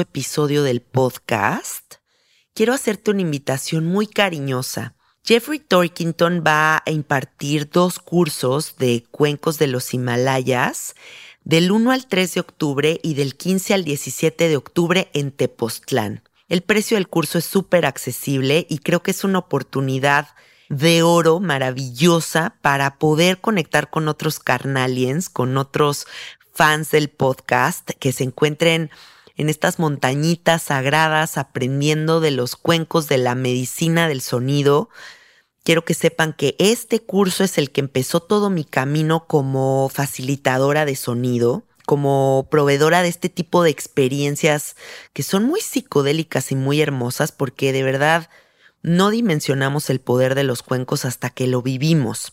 episodio del podcast, quiero hacerte una invitación muy cariñosa. Jeffrey Torkington va a impartir dos cursos de cuencos de los Himalayas del 1 al 3 de octubre y del 15 al 17 de octubre en Tepoztlán. El precio del curso es súper accesible y creo que es una oportunidad de oro maravillosa para poder conectar con otros carnaliens, con otros fans del podcast que se encuentren en estas montañitas sagradas aprendiendo de los cuencos de la medicina del sonido. Quiero que sepan que este curso es el que empezó todo mi camino como facilitadora de sonido, como proveedora de este tipo de experiencias que son muy psicodélicas y muy hermosas porque de verdad no dimensionamos el poder de los cuencos hasta que lo vivimos.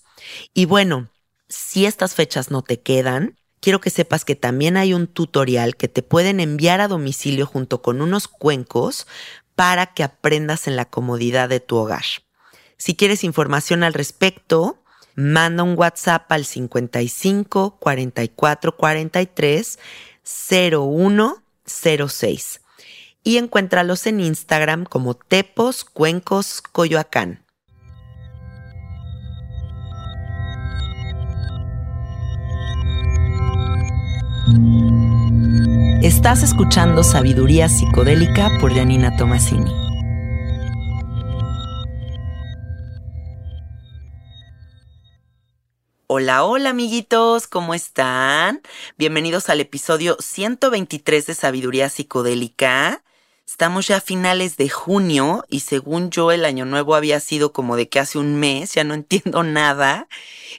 Y bueno, si estas fechas no te quedan, quiero que sepas que también hay un tutorial que te pueden enviar a domicilio junto con unos cuencos para que aprendas en la comodidad de tu hogar. Si quieres información al respecto, manda un WhatsApp al 55 44 43 0106 y encuéntralos en Instagram como Tepos Cuencos Coyoacán. Estás escuchando Sabiduría Psicodélica por Janina Tomasini. Hola, hola amiguitos, ¿cómo están? Bienvenidos al episodio 123 de Sabiduría Psicodélica. Estamos ya a finales de junio y según yo el año nuevo había sido como de que hace un mes, ya no entiendo nada.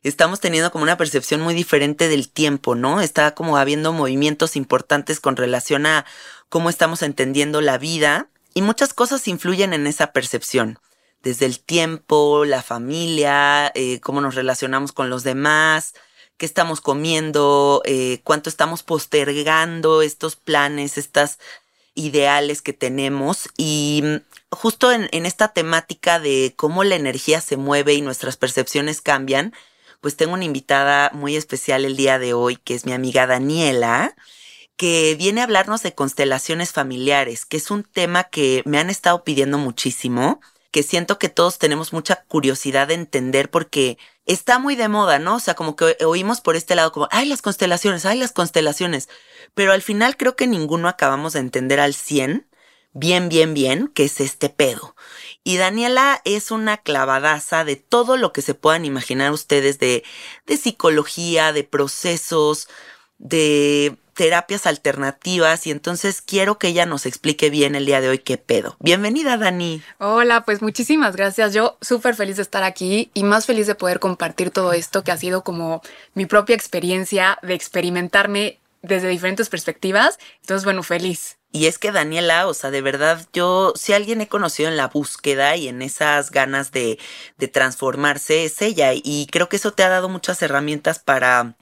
Estamos teniendo como una percepción muy diferente del tiempo, ¿no? Está como habiendo movimientos importantes con relación a cómo estamos entendiendo la vida y muchas cosas influyen en esa percepción. Desde el tiempo, la familia, eh, cómo nos relacionamos con los demás, qué estamos comiendo, eh, cuánto estamos postergando estos planes, estas ideales que tenemos y mm, justo en, esta temática de cómo la energía se mueve y nuestras percepciones cambian, pues tengo una invitada muy especial el día de hoy, que es mi amiga Daniela, que viene a hablarnos de constelaciones familiares, que es un tema que me han estado pidiendo muchísimo, que siento que todos tenemos mucha curiosidad de entender porque está muy de moda, ¿no? O sea, como que oímos por este lado como, ay, las constelaciones, ay, las constelaciones, pero al final creo que ninguno acabamos de entender al 100, bien, bien, bien, qué es este pedo. Y Daniela es una clavadaza de todo lo que se puedan imaginar ustedes de, de psicología, de procesos, de terapias alternativas y entonces quiero que ella nos explique bien el día de hoy qué pedo. Bienvenida, Dani. Hola, pues muchísimas gracias. Yo súper feliz de estar aquí y más feliz de poder compartir todo esto que ha sido como mi propia experiencia de experimentarme desde diferentes perspectivas. Entonces, bueno, feliz. Y es que Daniela, o sea, de verdad, yo, si alguien he conocido en la búsqueda y en esas ganas de, de transformarse, es ella. Y creo que eso te ha dado muchas herramientas para,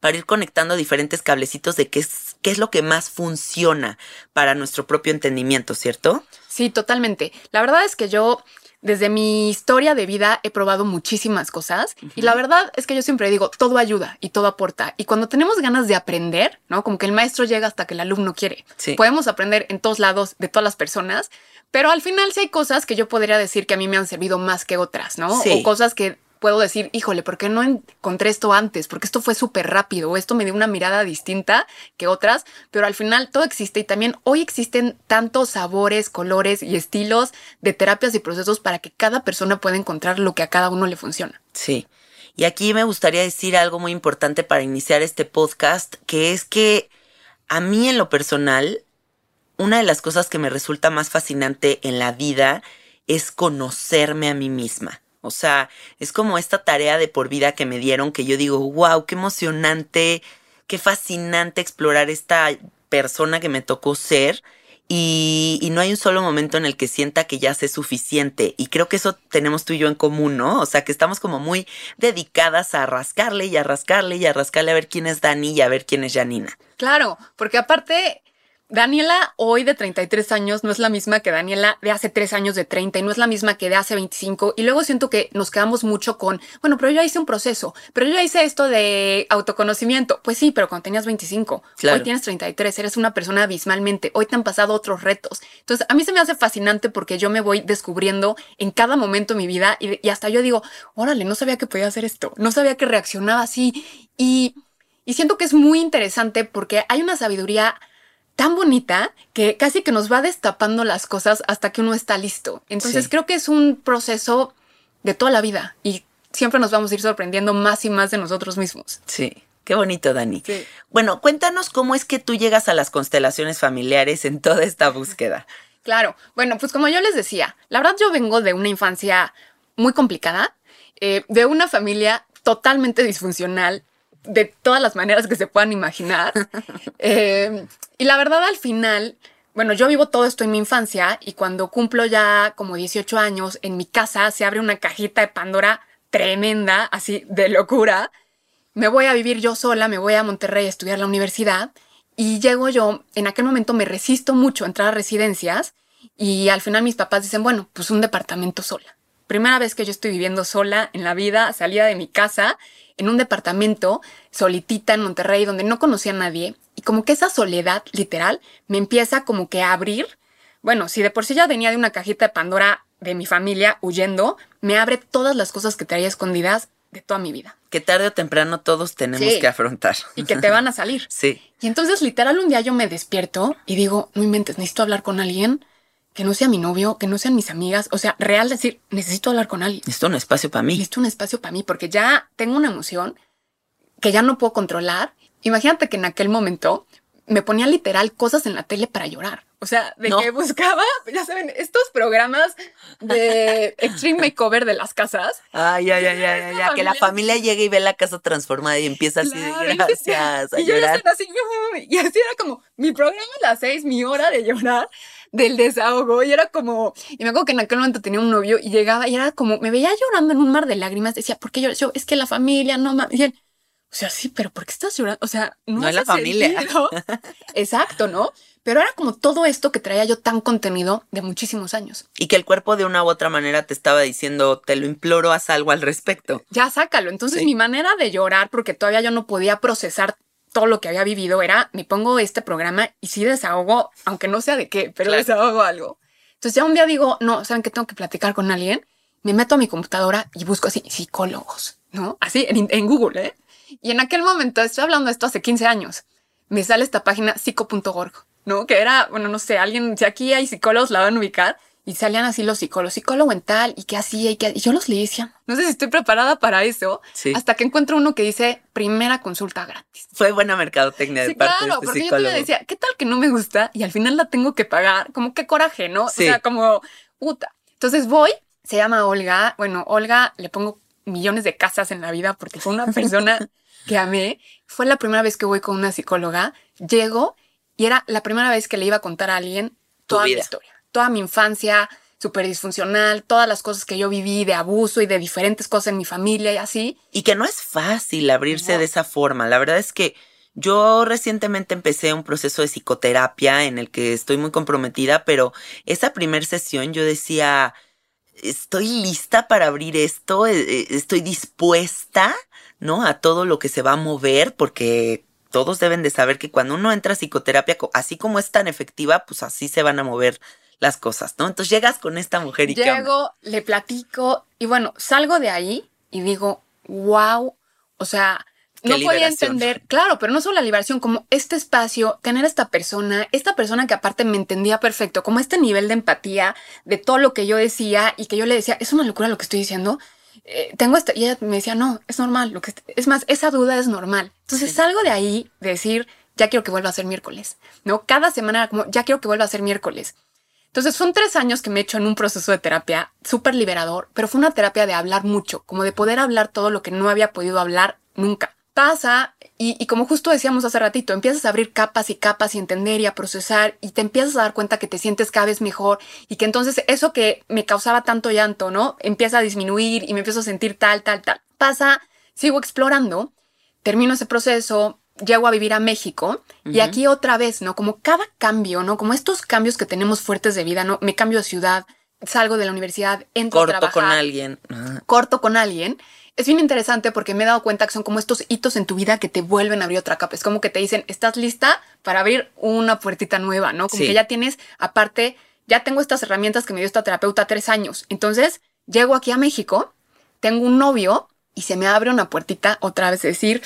para ir conectando diferentes cablecitos de qué es, qué es lo que más funciona para nuestro propio entendimiento, ¿cierto? Sí, totalmente. La verdad es que yo desde mi historia de vida he probado muchísimas cosas y la verdad es que yo siempre digo, todo ayuda y todo aporta. Y cuando tenemos ganas de aprender, ¿no? Como que el maestro llega hasta que el alumno quiere. Podemos aprender en todos lados, de todas las personas, pero al final sí hay cosas que yo podría decir que a mí me han servido más que otras, ¿no? O cosas que puedo decir, híjole, ¿por qué no encontré esto antes? Porque esto fue súper rápido, esto me dio una mirada distinta que otras, pero al final todo existe y también hoy existen tantos sabores, colores y estilos de terapias y procesos para que cada persona pueda encontrar lo que a cada uno le funciona. Sí. Y aquí me gustaría decir algo muy importante para iniciar este podcast, que es que a mí en lo personal, una de las cosas que me resulta más fascinante en la vida es conocerme a mí misma O sea, es como esta tarea de por vida que me dieron que yo digo, wow, qué emocionante, qué fascinante explorar esta persona que me tocó ser. Y, y, no hay un solo momento en el que sienta que ya sé suficiente. Y creo que eso tenemos tú y yo en común, ¿no? O sea, que estamos como muy dedicadas a rascarle y a rascarle y a rascarle a ver quién es Dani y a ver quién es Janina. Claro, porque aparte Daniela hoy de 33 años no es la misma que Daniela de hace 3 años de 30 y no es la misma que de hace 25 y luego siento que nos quedamos mucho con, bueno, pero yo ya hice un proceso, pero yo ya hice esto de autoconocimiento. Pues sí, pero cuando tenías 25, Claro. hoy tienes 33, eres una persona abismalmente, hoy te han pasado otros retos. Entonces, a mí se me hace fascinante porque yo me voy descubriendo en cada momento de mi vida y, y hasta yo digo, órale, no sabía que podía hacer esto, no sabía que reaccionaba así y, y siento que es muy interesante porque hay una sabiduría tan bonita que casi que nos va destapando las cosas hasta que uno está listo. Entonces Sí. creo que es un proceso de toda la vida y siempre nos vamos a ir sorprendiendo más y más de nosotros mismos. Sí, qué bonito, Dani. Sí. Bueno, cuéntanos cómo es que tú llegas a las constelaciones familiares en toda esta búsqueda. Claro, bueno, pues como yo les decía, la verdad yo vengo de una infancia muy complicada, eh, de una familia totalmente disfuncional, de todas las maneras que se puedan imaginar. Eh, y la verdad al final, bueno, yo vivo todo esto en mi infancia y cuando cumplo ya como 18 años, en mi casa se abre una cajita de Pandora tremenda, así de locura. Me voy a vivir yo sola, me voy a Monterrey a estudiar la universidad y llego yo, en aquel momento me resisto mucho a entrar a residencias y al final mis papás dicen, bueno, pues un departamento sola. Primera vez que yo estoy viviendo sola en la vida, salida de mi casa, en un departamento, solitita en Monterrey, donde no conocía a nadie. Y como que esa soledad, literal, me empieza como que a abrir. Bueno, si de por sí ya venía de una cajita de Pandora de mi familia huyendo, me abre todas las cosas que traía escondidas de toda mi vida. Que tarde o temprano todos tenemos Sí. que afrontar. Y que te van a salir. Sí, Y entonces, literal, un día yo me despierto y digo, no inventes, necesito hablar con alguien que no sea mi novio, que no sean mis amigas. O sea, real decir, necesito hablar con alguien. esto es un espacio para mí. Necesito un espacio para mí porque ya tengo una emoción que ya no puedo controlar. Imagínate que en aquel momento me ponía literal cosas en la tele para llorar. O sea, de No. que buscaba, ya saben, estos programas de Extreme Makeover de las casas. Ay, ay, ay, ay, ay, que la familia- llegue y ve la casa transformada y empieza así Claro, y decía- gracias a y yo ya llorar. estaba así, y así era como mi programa a las seis, mi hora de llorar del desahogo. Y era como, y me acuerdo que en aquel momento tenía un novio y llegaba y era como, me veía llorando en un mar de lágrimas. Decía, ¿por qué lloras? Yo, es que la familia, no mames. Y él, o sea, sí, pero ¿por qué estás llorando? O sea, no, No es la familia. sentido. Exacto, ¿no? Pero era como todo esto que traía yo tan contenido de muchísimos años. Y que el cuerpo de una u otra manera te estaba diciendo, te lo imploro, haz algo al respecto. ya sácalo. Entonces Sí. mi manera de llorar, porque todavía yo no podía procesar todo lo que había vivido, era, me pongo este programa y sí desahogo, aunque no sea de qué, pero Claro. desahogo algo. Entonces ya un día digo, no, ¿saben que Tengo que platicar con alguien. Me meto a mi computadora y busco así, psicólogos, ¿no? Así en, en Google, ¿eh? Y en aquel momento, estoy hablando de esto hace 15 años, me sale esta página psico.org, ¿no? Que era, bueno, no sé, alguien, si aquí hay psicólogos, la van a ubicar. Y salían así los psicólogos, psicólogo en tal, y qué hacía, y qué... Y yo los leí decía, no sé si estoy preparada para eso. Sí. Hasta que encuentro uno que dice, primera consulta gratis. Fue buena mercadotecnia de parte claro, de este porque yo decía, ¿qué tal que no me gusta? Y al final la tengo que pagar. Como qué coraje, ¿no? Sí. O sea, como, puta. Entonces voy, se llama Olga. Bueno, Olga le pongo millones de casas en la vida porque fue una persona que amé. Fue la primera vez que voy con una psicóloga. Llego y era la primera vez que le iba a contar a alguien toda mi historia, toda mi infancia súper disfuncional, todas las cosas que yo viví de abuso y de diferentes cosas en mi familia y así. Y que no es fácil abrirse No. de esa forma. La verdad es que yo recientemente empecé un proceso de psicoterapia en el que estoy muy comprometida, pero esa primer sesión yo decía, estoy lista para abrir esto, Eh, eh, estoy dispuesta, ¿no? A todo lo que se va a mover, porque todos deben de saber que cuando uno entra a psicoterapia, co- así como es tan efectiva, pues así se van a mover las cosas, ¿no? Entonces llegas con esta mujer y ¿qué? Llego, le platico y bueno, salgo de ahí y digo, wow, o sea, Qué no podía entender, claro, pero no solo la liberación, como este espacio, tener esta persona, esta persona que aparte me entendía perfecto, como este nivel de empatía de todo lo que yo decía y que yo le decía, es una locura lo que estoy diciendo. Eh, tengo esta, y ella me decía, no, es normal, lo que es más, esa duda es normal. Entonces Sí. salgo de ahí de decir, ya quiero que vuelva a ser miércoles, ¿no? Cada semana era como, ya quiero que vuelva a ser miércoles. Entonces son tres años que me he hecho en un proceso de terapia súper liberador, pero fue una terapia de hablar mucho, como de poder hablar todo lo que no había podido hablar nunca. Pasa y, y, como justo decíamos hace ratito, empiezas a abrir capas y capas y entender y a procesar y te empiezas a dar cuenta que te sientes cada vez mejor y que entonces eso que me causaba tanto llanto, ¿no? Empieza a disminuir y me empiezo a sentir tal, tal, tal. Pasa, sigo explorando, termino ese proceso, llego a vivir a México y aquí otra vez, ¿no? Como cada cambio, ¿no? Como estos cambios que tenemos fuertes de vida, ¿no? Me cambio de ciudad, salgo de la universidad, entro Corto a trabajar. con alguien. Corto con alguien. Es bien interesante porque me he dado cuenta que son como estos hitos en tu vida que te vuelven a abrir otra capa. Es como que te dicen, estás lista para abrir una puertita nueva, ¿no? Como Sí. que ya tienes, aparte, ya tengo estas herramientas que me dio esta terapeuta tres años. Entonces, llego aquí a México, tengo un novio y se me abre una puertita otra vez, de decir,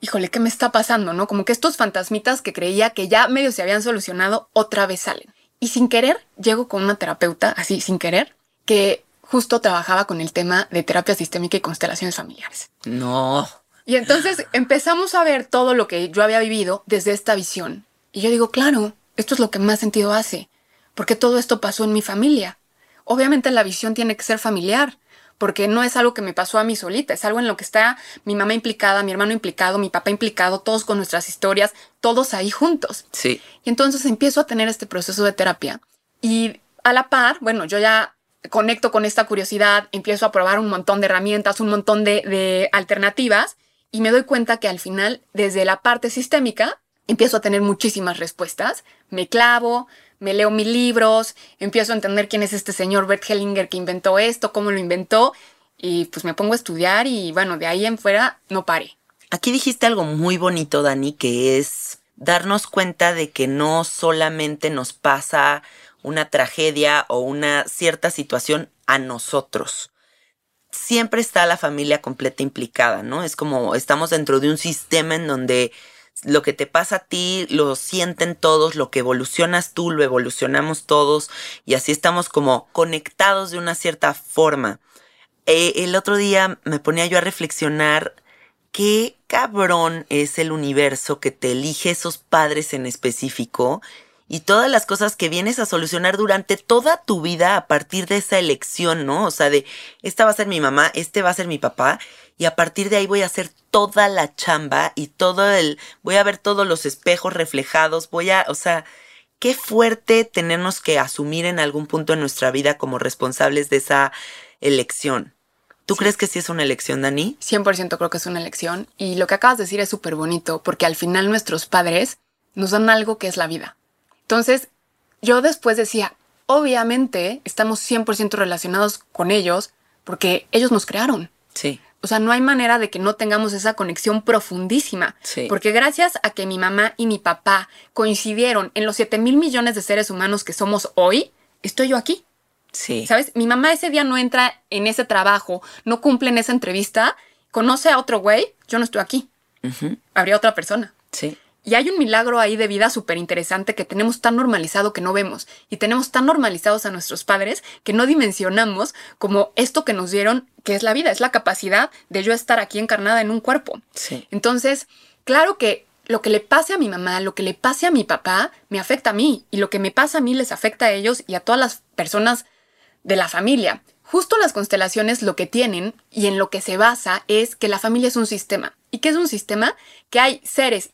híjole, ¿qué me está pasando? ¿No? Como que estos fantasmitas que creía que ya medio se habían solucionado, otra vez salen. Y sin querer, llego con una terapeuta, así, sin querer, que justo trabajaba con el tema de terapia sistémica y constelaciones familiares. No. Y entonces empezamos a ver todo lo que yo había vivido desde esta visión. Y yo digo, claro, esto es lo que más sentido hace, porque todo esto pasó en mi familia. Obviamente la visión tiene que ser familiar, porque no es algo que me pasó a mí solita, es algo en lo que está mi mamá implicada, mi hermano implicado, mi papá implicado, todos con nuestras historias, todos ahí juntos. Sí. Y entonces empiezo a tener este proceso de terapia. Y a la par, bueno, yo ya conecto con esta curiosidad, empiezo a probar un montón de herramientas, un montón de, de alternativas y me doy cuenta que al final, desde la parte sistémica, empiezo a tener muchísimas respuestas. Me clavo, me leo mil libros, empiezo a entender quién es este señor Bert Hellinger que inventó esto, cómo lo inventó y pues me pongo a estudiar y bueno, de ahí en fuera no paré. Aquí dijiste algo muy bonito, Dani, que es darnos cuenta de que no solamente nos pasa una tragedia o una cierta situación a nosotros. Siempre está la familia completa implicada, ¿no? Es como estamos dentro de un sistema en donde lo que te pasa a ti lo sienten todos, lo que evolucionas tú lo evolucionamos todos y así estamos como conectados de una cierta forma. Eh, el otro día me ponía yo a reflexionar qué cabrón es el universo que te elige esos padres en específico y todas las cosas que vienes a solucionar durante toda tu vida a partir de esa elección, ¿no? O sea, de esta va a ser mi mamá, este va a ser mi papá y a partir de ahí voy a hacer toda la chamba y todo el voy a ver todos los espejos reflejados, voy a, o sea, qué fuerte tenernos que asumir en algún punto en nuestra vida como responsables de esa elección. ¿Tú crees que sí es una elección, Dani? 100% creo que es una elección y lo que acabas de decir es súper bonito porque al final nuestros padres nos dan algo que es la vida. Entonces, yo después decía, obviamente estamos 100% relacionados con ellos porque ellos nos crearon. Sí. O sea, no hay manera de que no tengamos esa conexión profundísima. Sí. Porque gracias a que mi mamá y mi papá coincidieron en los 7 mil millones de seres humanos que somos hoy, estoy yo aquí. Sí. ¿Sabes? Mi mamá ese día no entra en ese trabajo, no cumple en esa entrevista, conoce a otro güey, yo no estoy aquí. Habría otra persona. Sí. Y hay un milagro ahí de vida súper interesante que tenemos tan normalizado que no vemos. Y tenemos tan normalizados a nuestros padres que no dimensionamos como esto que nos dieron, que es la vida, es la capacidad de yo estar aquí encarnada en un cuerpo. Sí. Entonces, claro que lo que le pase a mi mamá, lo que le pase a mi papá, me afecta a mí. Y lo que me pasa a mí les afecta a ellos y a todas las personas de la familia. Justo las constelaciones lo que tienen y en lo que se basa es que la familia es un sistema. ¿Y qué es un sistema? Que hay seres,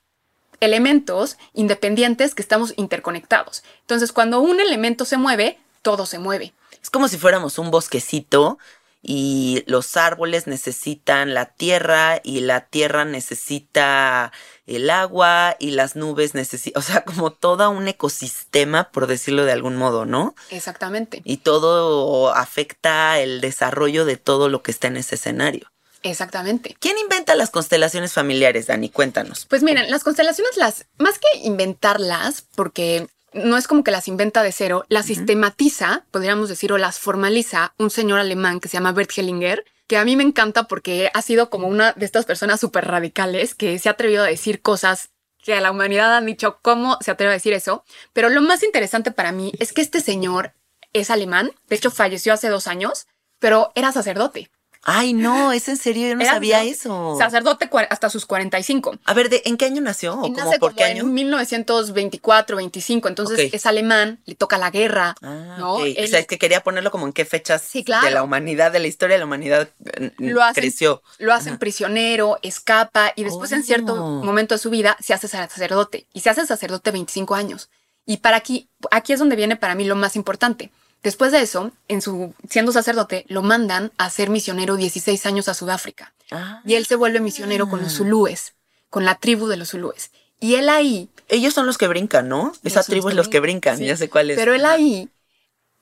elementos independientes que estamos interconectados. Entonces, cuando un elemento se mueve, todo se mueve. Es como si fuéramos un bosquecito y los árboles necesitan la tierra y la tierra necesita el agua y las nubes necesitan, o sea, como todo un ecosistema, por decirlo de algún modo, ¿no? Exactamente. Y todo afecta el desarrollo de todo lo que está en ese escenario. Exactamente. ¿Quién inventa las constelaciones familiares, Dani? Cuéntanos. Pues miren, las constelaciones las, más que inventarlas, porque no es como que las inventa de cero, las sistematiza, podríamos decir, o las formaliza un señor alemán que se llama Bert Hellinger, que a mí me encanta porque ha sido como una de estas personas súper radicales que se ha atrevido a decir cosas que a la humanidad han dicho cómo se atreve a decir eso. Pero lo más interesante para mí es que este señor es alemán, de hecho falleció hace dos años, pero era sacerdote. Ay, no, es en serio, yo no Era sabía eso. Sacerdote hasta sus 45. A ver, ¿de, ¿en qué año nació? ¿O Y cómo, nace por como qué año? en 1924, 25. Entonces es alemán, le toca la guerra. Ah, ¿no? ok. O sea, es que quería ponerlo como en qué fechas Sí, claro. de la humanidad, de la historia de la humanidad eh, Lo hacen- creció. lo hacen Ajá. prisionero, escapa y después en cierto Oh. momento de su vida se hace sacerdote. Y se hace sacerdote 25 años. Y para aquí, aquí es donde viene para mí lo más importante. Después de eso, en su, siendo sacerdote, lo mandan a ser misionero 16 años a Sudáfrica. Ah. Y él se vuelve misionero con los zulúes, con la tribu de los zulúes. Y él ahí Ellos son los que brincan, ¿no? Esa tribu los es los que brincan, sí. ya sé cuál es. Pero él ahí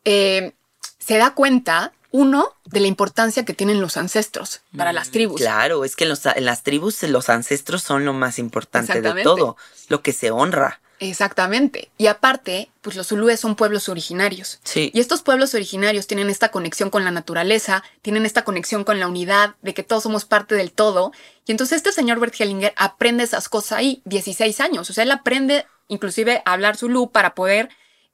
eh, se da cuenta, uno, de la importancia que tienen los ancestros para las tribus. Mm, Claro, es que en, los- en las tribus los ancestros son lo más importante de todo, lo que se honra. Exactamente. Y aparte, pues los zulúes son pueblos originarios. Sí. Y estos pueblos originarios tienen esta conexión con la naturaleza, tienen esta conexión con la unidad, de que todos somos parte del todo. Y entonces este señor Bert Hellinger aprende esas cosas ahí, 16 años. O sea, él aprende inclusive a hablar zulú para poder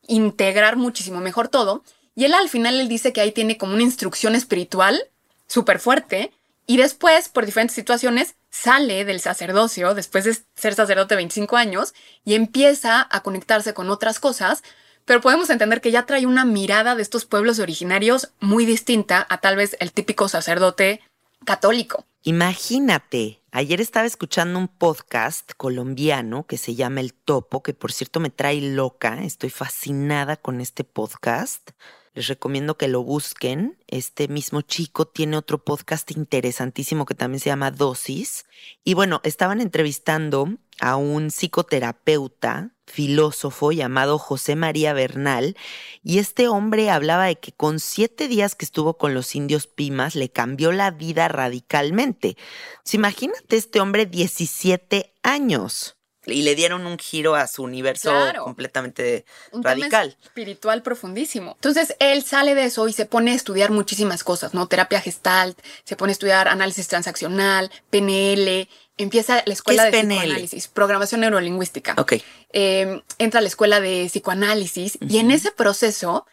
integrar muchísimo mejor todo. Y él al final él dice que ahí tiene como una instrucción espiritual súper fuerte. Y después, por diferentes situaciones, sale del sacerdocio, después de ser sacerdote 25 años, y empieza a conectarse con otras cosas, pero podemos entender que ya trae una mirada de estos pueblos originarios muy distinta a tal vez el típico sacerdote católico. Imagínate, ayer estaba escuchando un podcast colombiano que se llama El Topo, que por cierto me trae loca, estoy fascinada con este podcast. Les recomiendo que lo busquen. Este mismo chico tiene otro podcast interesantísimo que también se llama Dosis. Y bueno, estaban entrevistando a un psicoterapeuta, filósofo llamado José María Bernal, y este hombre hablaba de que con siete días que estuvo con los indios Pimas le cambió la vida radicalmente. Pues imagínate este hombre 17 años. Y le dieron un giro a su universo Claro. completamente Un tema radical. espiritual profundísimo. Entonces él sale de eso y se pone a estudiar muchísimas cosas, ¿no? Terapia gestalt, se pone a estudiar análisis transaccional, PNL, empieza la escuela es de PNL? psicoanálisis, programación neurolingüística. Ok. Eh, entra a la escuela de psicoanálisis y en ese proceso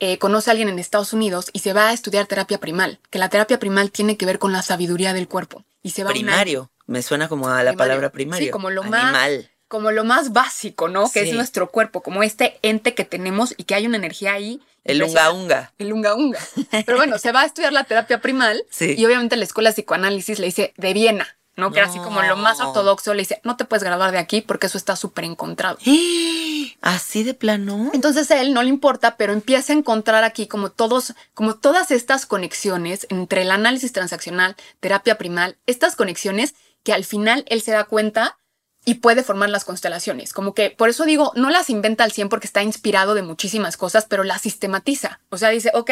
eh, conoce a alguien en Estados Unidos y se va a estudiar terapia primal, que la terapia primal tiene que ver con la sabiduría del cuerpo. Y se va a una- Primario. Me suena como a la Primario. palabra primario. Sí, como lo más- Animal. como lo más básico, ¿no? Que es nuestro cuerpo, como este ente que tenemos y que hay una energía ahí. El unga unga. El unga unga. Pero bueno, se va a estudiar la terapia primal Sí. y obviamente la escuela de psicoanálisis le dice de Viena, ¿no? Que era así como lo más ortodoxo, le dice, no te puedes graduar de aquí porque eso está súper encontrado. Así de plano. Entonces a él no le importa, pero empieza a encontrar aquí como todos, como todas estas conexiones entre el análisis transaccional, terapia primal, estas conexiones que al final él se da cuenta y puede formar las constelaciones. Como que por eso digo, no las inventa al 100 porque está inspirado de muchísimas cosas, pero las sistematiza. O sea, dice, ok,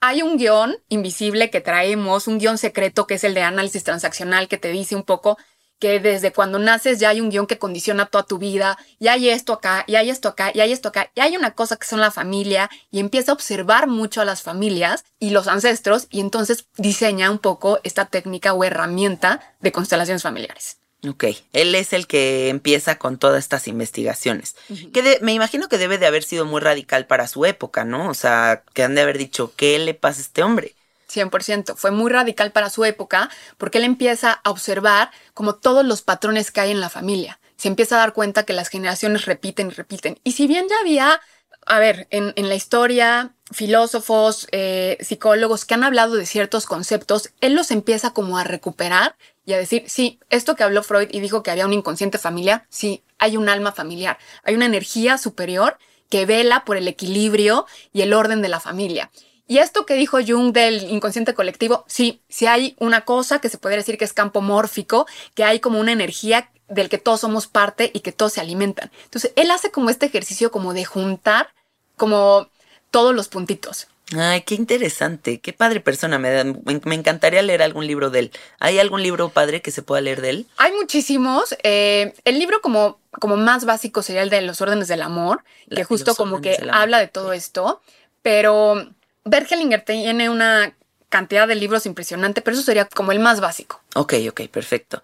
hay un guion invisible que traemos, un guion secreto que es el de análisis transaccional que te dice un poco que desde cuando naces ya hay un guion que condiciona toda tu vida, y hay esto acá, y hay esto acá, y hay esto acá, y hay una cosa que son la familia, y empieza a observar mucho a las familias y los ancestros, y entonces diseña un poco esta técnica o herramienta de constelaciones familiares. Ok, él es el que empieza con todas estas investigaciones. Que de- me imagino que debe de haber sido muy radical para su época, ¿no? O sea, que han de haber dicho, ¿qué le pasa a este hombre? 100%. Fue muy radical para su época porque él empieza a observar como todos los patrones que hay en la familia. Se empieza a dar cuenta que las generaciones repiten y repiten. Y si bien ya había, a ver, en, en la historia, filósofos, eh, psicólogos que han hablado de ciertos conceptos, él los empieza como a recuperar y a decir, sí, esto que habló Freud y dijo que había un inconsciente familiar, sí, hay un alma familiar, hay una energía superior que vela por el equilibrio y el orden de la familia. Y esto que dijo Jung del inconsciente colectivo, sí, sí hay una cosa que se podría decir que es campo mórfico, que hay como una energía del que todos somos parte y que todos se alimentan. Entonces, él hace como este ejercicio como de juntar como todos los puntitos. Ay, qué interesante, qué padre persona. Me, me, me encantaría leer algún libro de él. ¿Hay algún libro padre que se pueda leer de él? Hay muchísimos. eh, el libro como, como más básico sería el de los órdenes del amor, La- que justo como que habla de todo esto. Pero Bergelinger tiene una cantidad de libros impresionante, pero eso sería como el más básico. Ok, ok, perfecto.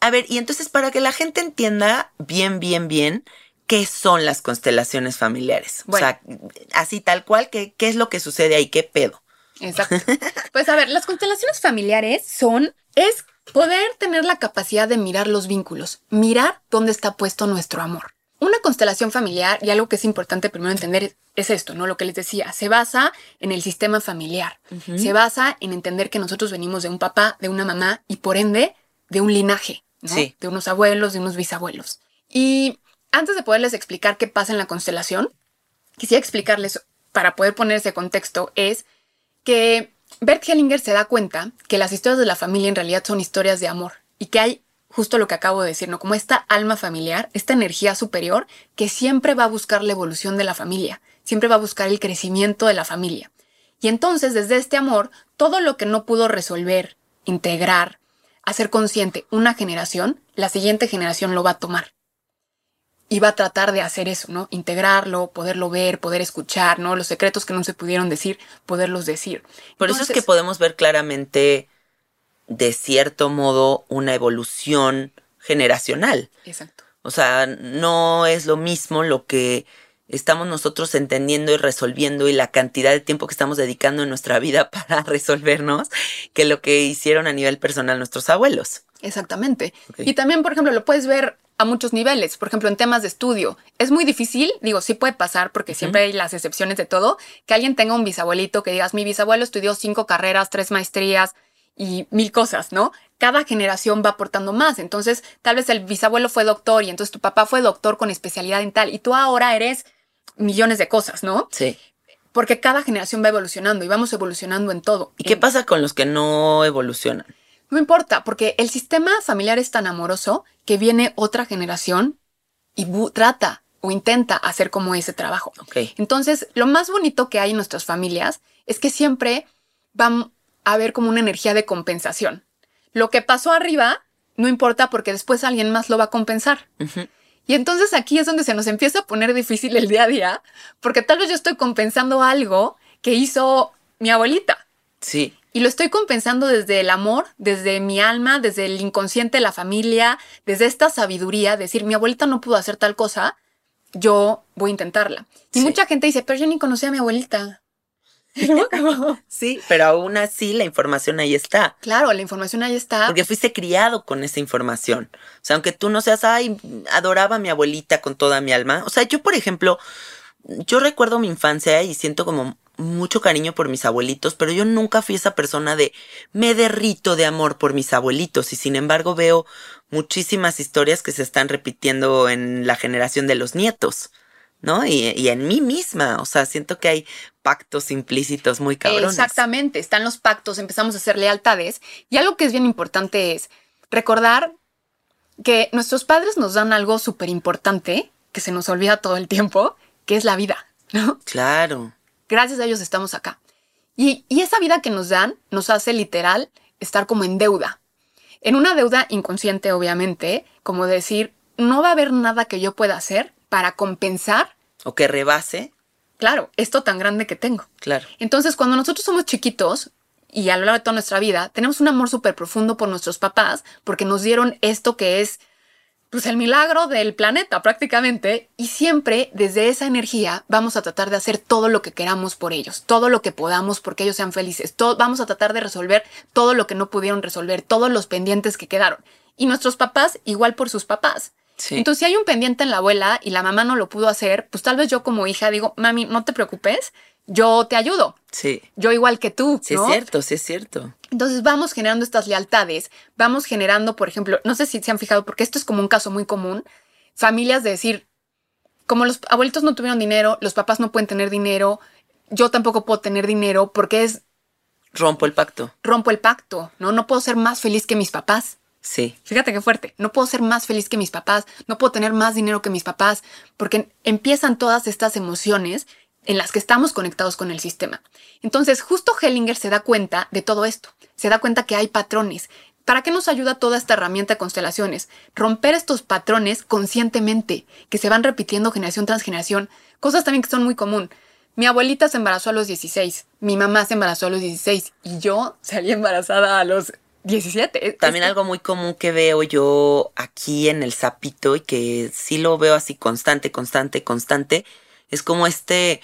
A ver, y entonces para que la gente entienda bien, bien, bien, ¿qué son las constelaciones familiares? Bueno. O sea, así tal cual, ¿qué, ¿qué es lo que sucede ahí? ¿Qué pedo? Exacto. Pues a ver, las constelaciones familiares son, es poder tener la capacidad de mirar los vínculos, mirar dónde está puesto nuestro amor. Una constelación familiar, y algo que es importante primero entender es esto, ¿no? Lo que les decía, se basa en el sistema familiar, se basa en entender que nosotros venimos de un papá, de una mamá y por ende de un linaje, ¿no? Sí. De unos abuelos, de unos bisabuelos. Y antes de poderles explicar qué pasa en la constelación, quisiera explicarles, para poder poner ese contexto, es que Bert Hellinger se da cuenta que las historias de la familia en realidad son historias de amor y que hay justo lo que acabo de decir, ¿no? Como esta alma familiar, esta energía superior que siempre va a buscar la evolución de la familia, siempre va a buscar el crecimiento de la familia. Y entonces, desde este amor, todo lo que no pudo resolver, integrar, hacer consciente una generación, la siguiente generación lo va a tomar. Y va a tratar de hacer eso, ¿no? Integrarlo, poderlo ver, poder escuchar, ¿no? Los secretos que no se pudieron decir, poderlos decir. Por eso es que podemos ver claramente, de cierto modo, una evolución generacional. Exacto. O sea, no es lo mismo lo que estamos nosotros entendiendo y resolviendo y la cantidad de tiempo que estamos dedicando en nuestra vida para resolvernos que lo que hicieron a nivel personal nuestros abuelos. Exactamente. Y también, por ejemplo, lo puedes ver a muchos niveles. Por ejemplo, en temas de estudio. Es muy difícil, digo, sí puede pasar porque siempre hay las excepciones de todo, que alguien tenga un bisabuelito que digas, mi bisabuelo estudió cinco carreras, tres maestrías y mil cosas, ¿no? Cada generación va aportando más. Entonces, tal vez el bisabuelo fue doctor y entonces tu papá fue doctor con especialidad en tal y tú ahora eres millones de cosas, ¿no? Sí. Porque cada generación va evolucionando y vamos evolucionando en todo. ¿Y qué pasa con los que no evolucionan? no importa, porque el sistema familiar es tan amoroso que viene otra generación y trata o intenta hacer como ese trabajo. Ok. Entonces, lo más bonito que hay en nuestras familias es que siempre van haber como una energía de compensación. Lo que pasó arriba no importa porque después alguien más lo va a compensar. Y entonces aquí es donde se nos empieza a poner difícil el día a día, porque tal vez yo estoy compensando algo que hizo mi abuelita. Sí. Y lo estoy compensando desde el amor, desde mi alma, desde el inconsciente de la familia, desde esta sabiduría, decir, mi abuelita no pudo hacer tal cosa, yo voy a intentarla. Y Sí. mucha gente dice, pero yo ni conocía a mi abuelita. Sí, pero aún así la información ahí está. claro, la información ahí está. Porque fuiste criado con esa información. O sea, aunque tú no seas, ay, adoraba a mi abuelita con toda mi alma. O sea, yo, por ejemplo, yo recuerdo mi infancia y siento como mucho cariño por mis abuelitos, pero yo nunca fui esa persona de me derrito de amor por mis abuelitos y sin embargo veo muchísimas historias que se están repitiendo en la generación de los nietos, ¿no? Y, y en mí misma, o sea, siento que hay pactos implícitos muy cabrones. Exactamente, están los pactos, empezamos a hacer lealtades. Y algo que es bien importante es recordar que nuestros padres nos dan algo súper importante, que se nos olvida todo el tiempo, que es la vida, ¿no? Claro. Gracias a ellos estamos acá. Y, y esa vida que nos dan nos hace literal estar como en deuda. En una deuda inconsciente, obviamente, como decir, no va a haber nada que yo pueda hacer para compensar, O que rebase, claro, esto tan grande que tengo. claro. Entonces, cuando nosotros somos chiquitos y a lo largo de toda nuestra vida, tenemos un amor súper profundo por nuestros papás porque nos dieron esto que es pues el milagro del planeta prácticamente y siempre desde esa energía vamos a tratar de hacer todo lo que queramos por ellos, todo lo que podamos porque ellos sean felices, todo, vamos a tratar de resolver todo lo que no pudieron resolver, todos los pendientes que quedaron. Y nuestros papás igual por sus papás. Sí. Entonces, si hay un pendiente en la abuela y la mamá no lo pudo hacer, pues tal vez yo como hija digo, mami, no te preocupes, yo te ayudo, sí. yo igual que tú. Sí ¿no? es cierto, sí es cierto. Entonces vamos generando estas lealtades, vamos generando, por ejemplo, no sé si se han fijado, porque esto es como un caso muy común, familias de decir, como los abuelitos no tuvieron dinero, los papás no pueden tener dinero, yo tampoco puedo tener dinero porque es Rompo el pacto. rompo el pacto, ¿no? No puedo ser más feliz que mis papás. Sí. Fíjate qué fuerte. No puedo ser más feliz que mis papás, no puedo tener más dinero que mis papás, porque empiezan todas estas emociones en las que estamos conectados con el sistema. Entonces, justo Hellinger se da cuenta de todo esto. Se da cuenta que hay patrones. ¿Para qué nos ayuda toda esta herramienta de constelaciones? Romper estos patrones conscientemente, que se van repitiendo generación tras generación. Cosas también que son muy común. Mi abuelita se embarazó a los 16, mi mamá se embarazó a los 16 y yo salí embarazada a los 17. También algo muy común que veo yo aquí en el sapito y que sí lo veo así constante, constante, constante, es como este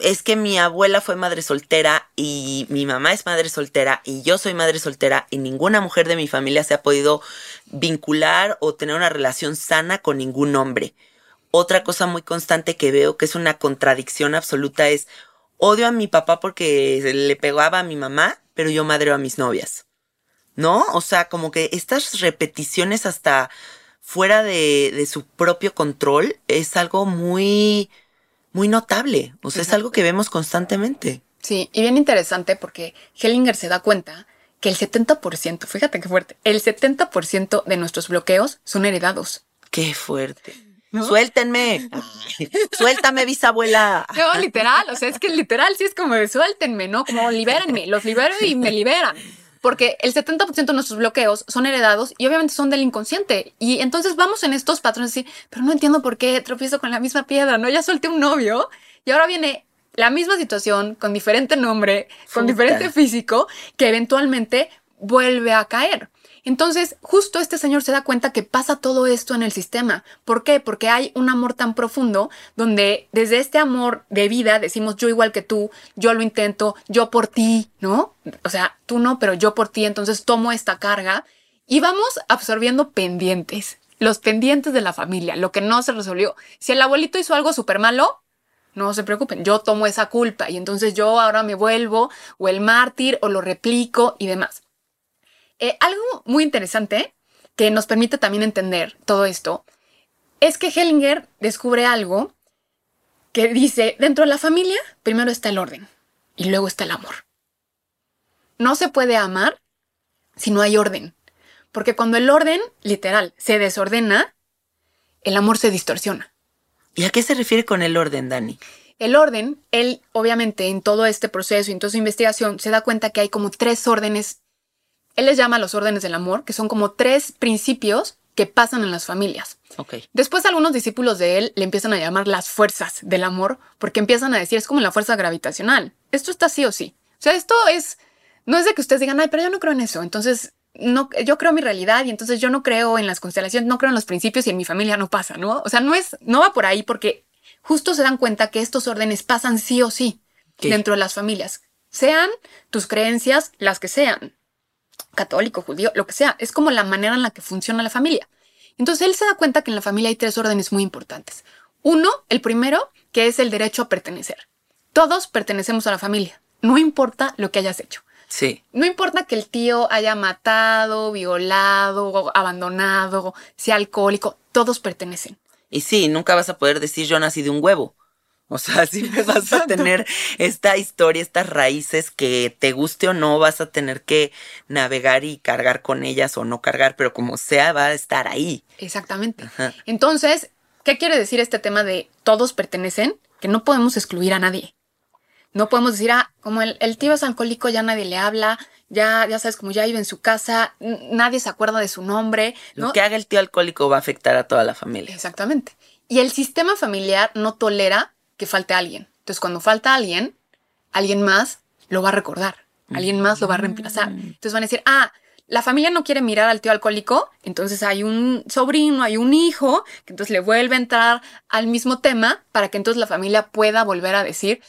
es que mi abuela fue madre soltera y mi mamá es madre soltera y yo soy madre soltera y ninguna mujer de mi familia se ha podido vincular o tener una relación sana con ningún hombre. Otra cosa muy constante que veo que es una contradicción absoluta es odio a mi papá porque le pegaba a mi mamá, pero yo madreo a mis novias. ¿No? O sea, como que estas repeticiones hasta fuera de, de su propio control es algo muy, muy notable. O sea, es algo que vemos constantemente. Sí, y bien interesante porque Hellinger se da cuenta que el 70%, fíjate qué fuerte, el 70% de nuestros bloqueos son heredados. Qué fuerte. Suéltenme. Suéltame, bisabuela. No, literal, o sea, es que literal sí es como de suéltenme, ¿no? Como libérenme, los libero y me liberan. Porque el 70% de nuestros bloqueos son heredados y obviamente son del inconsciente. Y entonces vamos en estos patrones y decir, pero no entiendo por qué tropiezo con la misma piedra, ¿no? Ya solté un novio y ahora viene la misma situación con diferente nombre, con diferente físico, que eventualmente vuelve a caer. Entonces, justo este señor se da cuenta que pasa todo esto en el sistema. ¿Por qué? Porque hay un amor tan profundo donde desde este amor de vida decimos yo igual que tú, yo lo intento, yo por ti, ¿no? O sea, tú no, pero yo por ti, entonces tomo esta carga y vamos absorbiendo pendientes, los pendientes de la familia, lo que no se resolvió. Si el abuelito hizo algo súper malo, no se preocupen, yo tomo esa culpa y entonces yo ahora me vuelvo o el mártir o lo replico y demás. Eh, algo muy interesante que nos permite también entender todo esto es que Hellinger descubre algo que dice, dentro de la familia primero está el orden y luego está el amor. No se puede amar si no hay orden, porque cuando el orden, literal, se desordena, el amor se distorsiona. ¿Y a qué se refiere con el orden, Dani? El orden, él obviamente en todo este proceso y en toda su investigación se da cuenta que hay como tres órdenes. Él les llama los órdenes del amor, que son como tres principios que pasan en las familias. Ok. Después algunos discípulos de él le empiezan a llamar las fuerzas del amor, porque empiezan a decir, es como la fuerza gravitacional. Esto está sí o sí. O sea, esto es, no es de que ustedes digan, ay, pero yo no creo en eso. Entonces, no, yo creo en mi realidad y entonces yo no creo en las constelaciones, no creo en los principios y en mi familia no pasa, ¿no? O sea, no es, no va por ahí porque justo se dan cuenta que estos órdenes pasan sí o sí ¿Qué? dentro de las familias. Sean tus creencias las que sean, católico, judío, lo que sea. Es como la manera en la que funciona la familia. Entonces él se da cuenta que en la familia hay tres órdenes muy importantes. Uno, el primero, que es el derecho a pertenecer. Todos pertenecemos a la familia, no importa lo que hayas hecho. Sí. No importa que el tío haya matado, violado, abandonado, sea alcohólico, todos pertenecen. Y sí, nunca vas a poder decir yo nací de un huevo. O sea, siempre vas a tener esta historia, estas raíces que te guste o no, vas a tener que navegar y cargar con ellas o no cargar, pero como sea, va a estar ahí. Exactamente. Ajá. Entonces, ¿qué quiere decir este tema de todos pertenecen? Que no podemos excluir a nadie. No podemos decir, ah, como el, el tío es alcohólico, ya nadie le habla, ya, ya sabes, como ya vive en su casa, nadie se acuerda de su nombre, Lo que haga el tío alcohólico va a afectar a toda la familia. Exactamente. Y el sistema familiar no tolera que falte alguien. Entonces, cuando falta alguien, alguien más lo va a recordar, alguien más lo va a reemplazar. Entonces van a decir, ah, la familia no quiere mirar al tío alcohólico, entonces hay un sobrino, hay un hijo, que entonces le vuelve a entrar al mismo tema para que entonces la familia pueda volver a decir,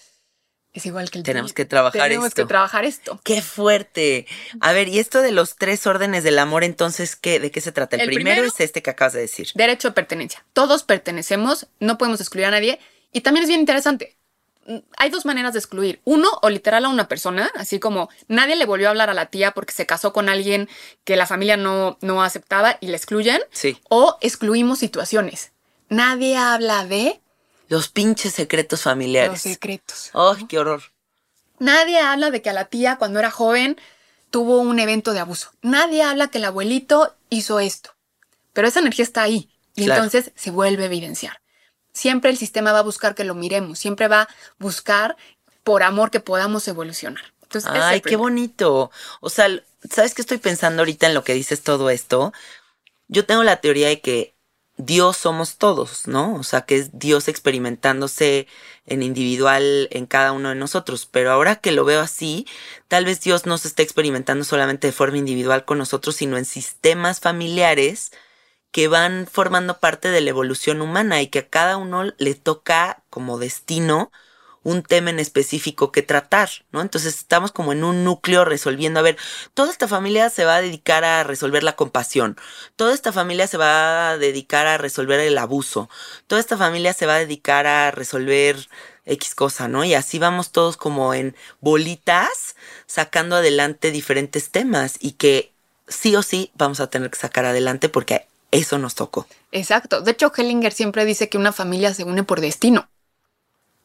es igual que el Tenemos tío. que trabajar Tenemos esto. que trabajar esto. ¡Qué fuerte! A ver, y esto de los tres órdenes del amor, entonces, ¿qué, ¿de qué se trata? El, El primero, primero- es este que acabas de decir. Derecho de pertenencia. Todos pertenecemos, no podemos excluir a nadie. Y también es bien interesante. Mm, Hay dos maneras de excluir. Uno, o literal a una persona, así como nadie le volvió a hablar a la tía porque se casó con alguien que la familia no, no aceptaba y la excluyen. Sí. O excluimos situaciones. Nadie habla de Los pinches secretos los familiares. secretos. ¡Ay, qué horror! Nadie habla de que a la tía cuando era joven tuvo un evento de abuso. Nadie habla que el abuelito hizo esto. Pero esa energía está ahí y Claro. entonces se vuelve a evidenciar. Siempre el sistema va a buscar que lo miremos, siempre va a buscar por amor que podamos evolucionar. Entonces, Ay, qué bonito. O sea, ¿sabes qué estoy pensando ahorita en lo que dices todo esto? Yo tengo la teoría de que Dios somos todos, ¿no? O sea, que es Dios experimentándose en individual en cada uno de nosotros. Pero ahora que lo veo así, tal vez Dios no se está experimentando solamente de forma individual con nosotros, sino en sistemas familiares que van formando parte de la evolución humana y que a cada uno le toca como destino un tema en específico que tratar, ¿no? Entonces estamos como en un núcleo resolviendo, a ver, toda esta familia se va a dedicar a resolver la compasión, toda esta familia se va a dedicar a resolver el abuso, toda esta familia se va a dedicar a resolver X cosa, ¿no? Y así vamos todos como en bolitas sacando adelante diferentes temas y que sí o sí vamos a tener que sacar adelante porque eso nos tocó. Exacto. De hecho, Hellinger siempre dice que una familia se une por destino.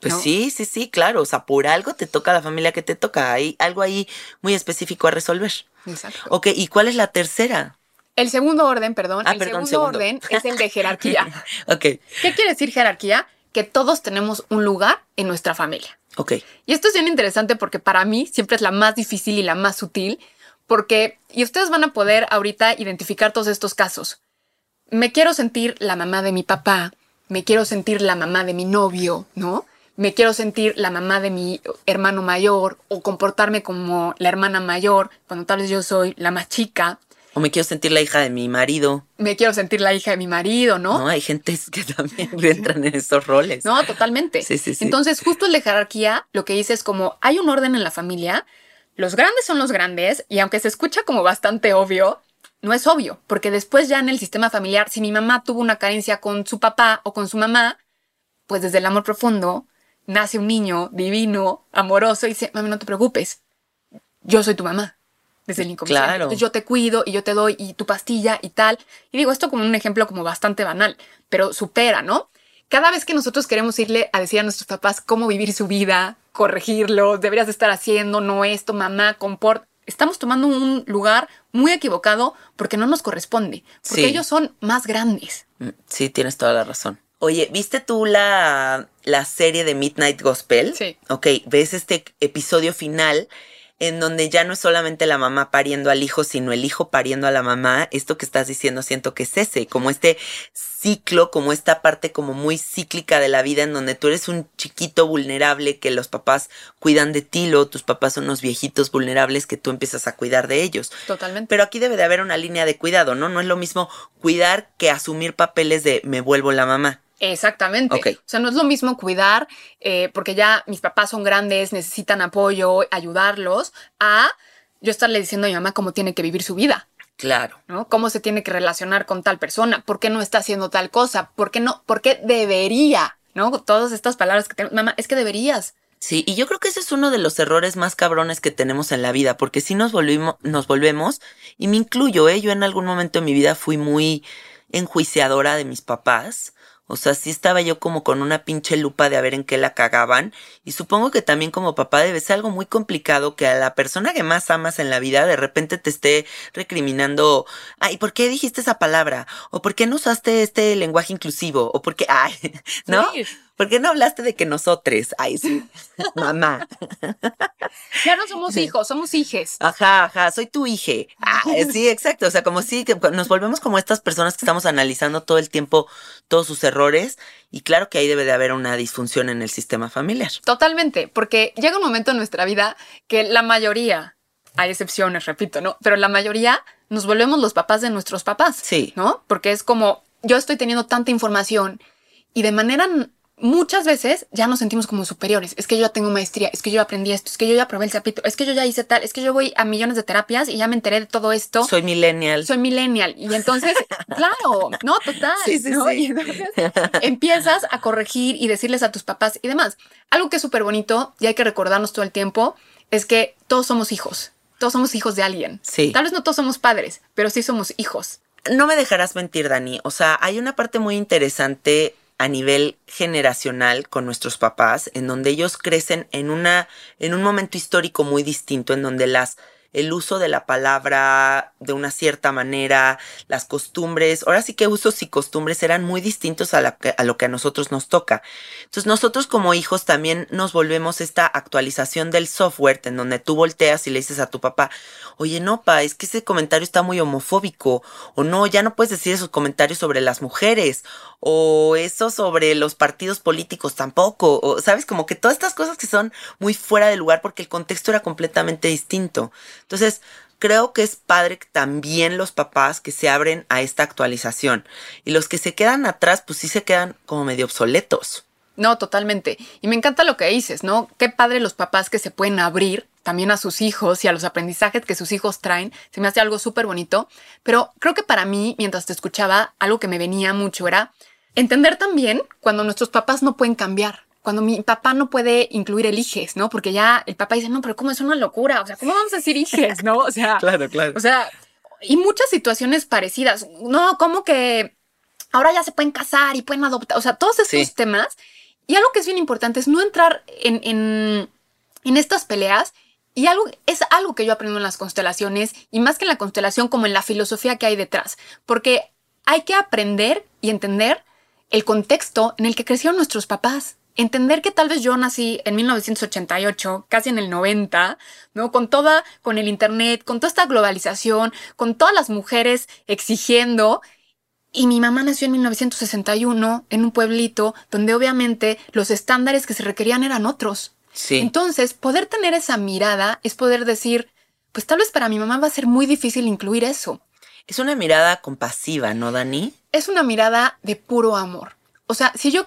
Pues ¿no? sí, sí, sí, claro. O sea, por algo te toca la familia que te toca. Hay algo ahí muy específico a resolver. Exacto. Ok, ¿y cuál es la tercera? El segundo orden, perdón, Ah, el perdón, segundo, segundo. orden es el de jerarquía. Ok, ¿Qué quiere decir jerarquía? Que todos tenemos un lugar en nuestra familia. ok. Y esto es bien interesante porque para mí siempre es la más difícil y la más sutil, porque, y ustedes van a poder ahorita identificar todos estos casos. Me quiero sentir la mamá de mi papá, me quiero sentir la mamá de mi novio, ¿no? Me quiero sentir la mamá de mi hermano mayor o comportarme como la hermana mayor cuando tal vez yo soy la más chica. O me quiero sentir la hija de mi marido. Me quiero sentir la hija de mi marido, No, ¿no? hay gente que también entran en esos roles. No, totalmente. Sí, sí, sí. Entonces, justo el de jerarquía, lo que dice es como hay un orden en la familia, los grandes son los grandes, y aunque se escucha como bastante obvio, no es obvio, porque después ya en el sistema familiar, si mi mamá tuvo una carencia con su papá o con su mamá, pues desde el amor profundo nace un niño divino, amoroso, y dice, mami, no te preocupes, yo soy tu mamá. Desde el inconsciente. Claro. Entonces, yo te cuido y yo te doy y tu pastilla y tal. Y digo esto como un ejemplo como bastante banal, pero supera, ¿no? Cada vez que nosotros queremos irle a decir a nuestros papás cómo vivir su vida, corregirlo, deberías de estar haciendo, no esto, mamá, comport, estamos tomando un lugar muy equivocado porque no nos corresponde, porque Sí. ellos son más grandes. Mm, Sí, tienes toda la razón. Oye, ¿viste tú la, la serie de Midnight Gospel? Sí. Ok, ves este episodio final en donde ya no es solamente la mamá pariendo al hijo, sino el hijo pariendo a la mamá. Esto que estás diciendo siento que es ese, como este ciclo, como esta parte como muy cíclica de la vida en donde tú eres un chiquito vulnerable que los papás cuidan de ti, luego tus papás son unos viejitos vulnerables que tú empiezas a cuidar de ellos. Totalmente. Pero aquí debe de haber una línea de cuidado, ¿no? No es lo mismo cuidar que asumir papeles de me vuelvo la mamá. Exactamente. O sea, no es lo mismo cuidar, eh, porque ya mis papás son grandes, necesitan apoyo, ayudarlos, a yo estarle diciendo a mi mamá cómo tiene que vivir su vida. Claro. ¿no? ¿Cómo se tiene que relacionar con tal persona? ¿Por qué no está haciendo tal cosa? ¿Por qué no? ¿Por qué debería? ¿No? Todas estas palabras que tenemos, mamá, es que deberías. Sí, y yo creo que ese es uno de los errores más cabrones que tenemos en la vida, porque si nos volvimos, nos volvemos, y me incluyo, ¿eh? yo en algún momento de mi vida fui muy enjuiciadora de mis papás. O sea, sí estaba yo como con una pinche lupa de a ver en qué la cagaban. Y supongo que también como papá debe ser algo muy complicado que a la persona que más amas en la vida de repente te esté recriminando, ay, ¿por qué dijiste esa palabra? ¿O por qué no usaste este lenguaje inclusivo? ¿O por qué, ay, ¿no? ¿Por qué no hablaste de que nosotros? Ay, sí, mamá. Ya no somos hijos, somos hijes. Ajá, ajá, soy tu hija. Ah, sí, exacto. O sea, como si que nos volvemos como estas personas que estamos analizando todo el tiempo todos sus errores. Y claro que ahí debe de haber una disfunción en el sistema familiar. Totalmente, porque llega un momento en nuestra vida que la mayoría, hay excepciones, repito, ¿no? Pero la mayoría nos volvemos los papás de nuestros papás. Sí. ¿No? Porque es como, yo estoy teniendo tanta información y de manera muchas veces ya nos sentimos como superiores. Es que yo ya tengo maestría, es que yo aprendí esto, es que yo ya probé el sapito, es que yo ya hice tal, es que yo voy a millones de terapias y ya me enteré de todo esto. Soy millennial. Soy millennial. Y entonces, claro, no, total. Sí, sí, ¿no? sí. Y entonces empiezas a corregir y decirles a tus papás y demás. Algo que es súper bonito y hay que recordarnos todo el tiempo es que todos somos hijos. Todos somos hijos de alguien. Sí. Tal vez no todos somos padres, pero sí somos hijos. No me dejarás mentir, Dani. O sea, hay una parte muy interesante a nivel generacional con nuestros papás, en donde ellos crecen en una, en un momento histórico muy distinto, en donde las el uso de la palabra de una cierta manera, las costumbres, ahora sí que usos y costumbres eran muy distintos a, la lo que a nosotros nos toca. Entonces nosotros como hijos también nos volvemos esta actualización del software en donde tú volteas y le dices a tu papá, oye, no, pa, es que ese comentario está muy homofóbico, o no, ya no puedes decir esos comentarios sobre las mujeres, o eso sobre los partidos políticos tampoco, o sabes, como que todas estas cosas que son muy fuera de lugar porque el contexto era completamente distinto. Entonces, creo que es padre también los papás que se abren a esta actualización y los que se quedan atrás, pues sí se quedan como medio obsoletos. No, totalmente. Y me encanta lo que dices, ¿no? Qué padre los papás que se pueden abrir también a sus hijos y a los aprendizajes que sus hijos traen. Se me hace algo súper bonito. Pero creo que para mí, mientras te escuchaba, algo que me venía mucho era entender también cuando nuestros papás no pueden cambiar. Cuando mi papá no puede incluir el hijes, ¿no? Porque ya el papá dice, no, pero ¿cómo es una locura? O sea, ¿cómo vamos a decir hijes, no? O sea, Claro, claro. o sea, y muchas situaciones parecidas. No, como que ahora ya se pueden casar y pueden adoptar. O sea, todos estos Sí. temas. Y algo que es bien importante es no entrar en, en, en estas peleas. Y algo, es algo que yo aprendo en las constelaciones, y más que en la constelación, como en la filosofía que hay detrás. Porque hay que aprender y entender el contexto en el que crecieron nuestros papás. Entender que tal vez yo nací en 1988, casi en el 90, ¿no? Con toda, con el internet, con toda esta globalización, con todas las mujeres exigiendo. Y mi mamá nació en 1961 en un pueblito donde obviamente los estándares que se requerían eran otros. Sí. Entonces, poder tener esa mirada es poder decir, pues tal vez para mi mamá va a ser muy difícil incluir eso. Es una mirada compasiva, ¿no, Dani? Es una mirada de puro amor. O sea, si yo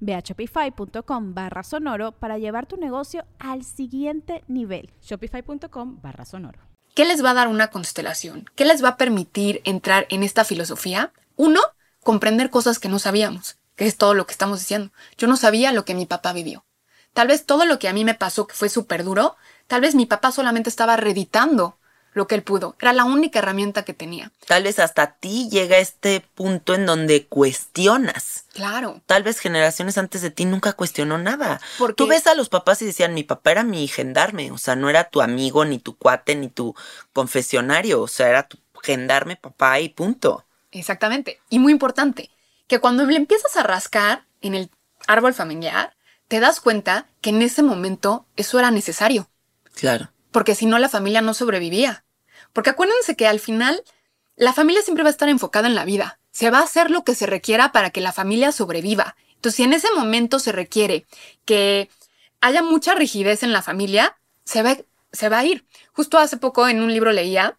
Ve a shopify.com barra sonoro para llevar tu negocio al siguiente nivel. Shopify.com barra sonoro. ¿Qué les va a dar una constelación? ¿Qué les va a permitir entrar en esta filosofía? Uno, comprender cosas que no sabíamos, que es todo lo que estamos diciendo. Yo no sabía lo que mi papá vivió. Tal vez todo lo que a mí me pasó, que fue súper duro, tal vez mi papá solamente estaba reeditando lo que él pudo. Era la única herramienta que tenía. Tal vez hasta a ti llega este punto en donde cuestionas. Claro. Tal vez generaciones antes de ti nunca cuestionó nada. Porque- Tú ves a los papás y decían, mi papá era mi gendarme, o sea, no era tu amigo, ni tu cuate, ni tu confesionario, o sea, era tu gendarme papá y punto. Exactamente. Y muy importante, que cuando le empiezas a rascar en el árbol familiar, te das cuenta que en ese momento eso era necesario. Claro. Porque si no la familia no sobrevivía. Porque acuérdense que al final la familia siempre va a estar enfocada en la vida. Se va a hacer lo que se requiera para que la familia sobreviva. Entonces, si en ese momento se requiere que haya mucha rigidez en la familia, se va, se va a ir. Justo hace poco en un libro leía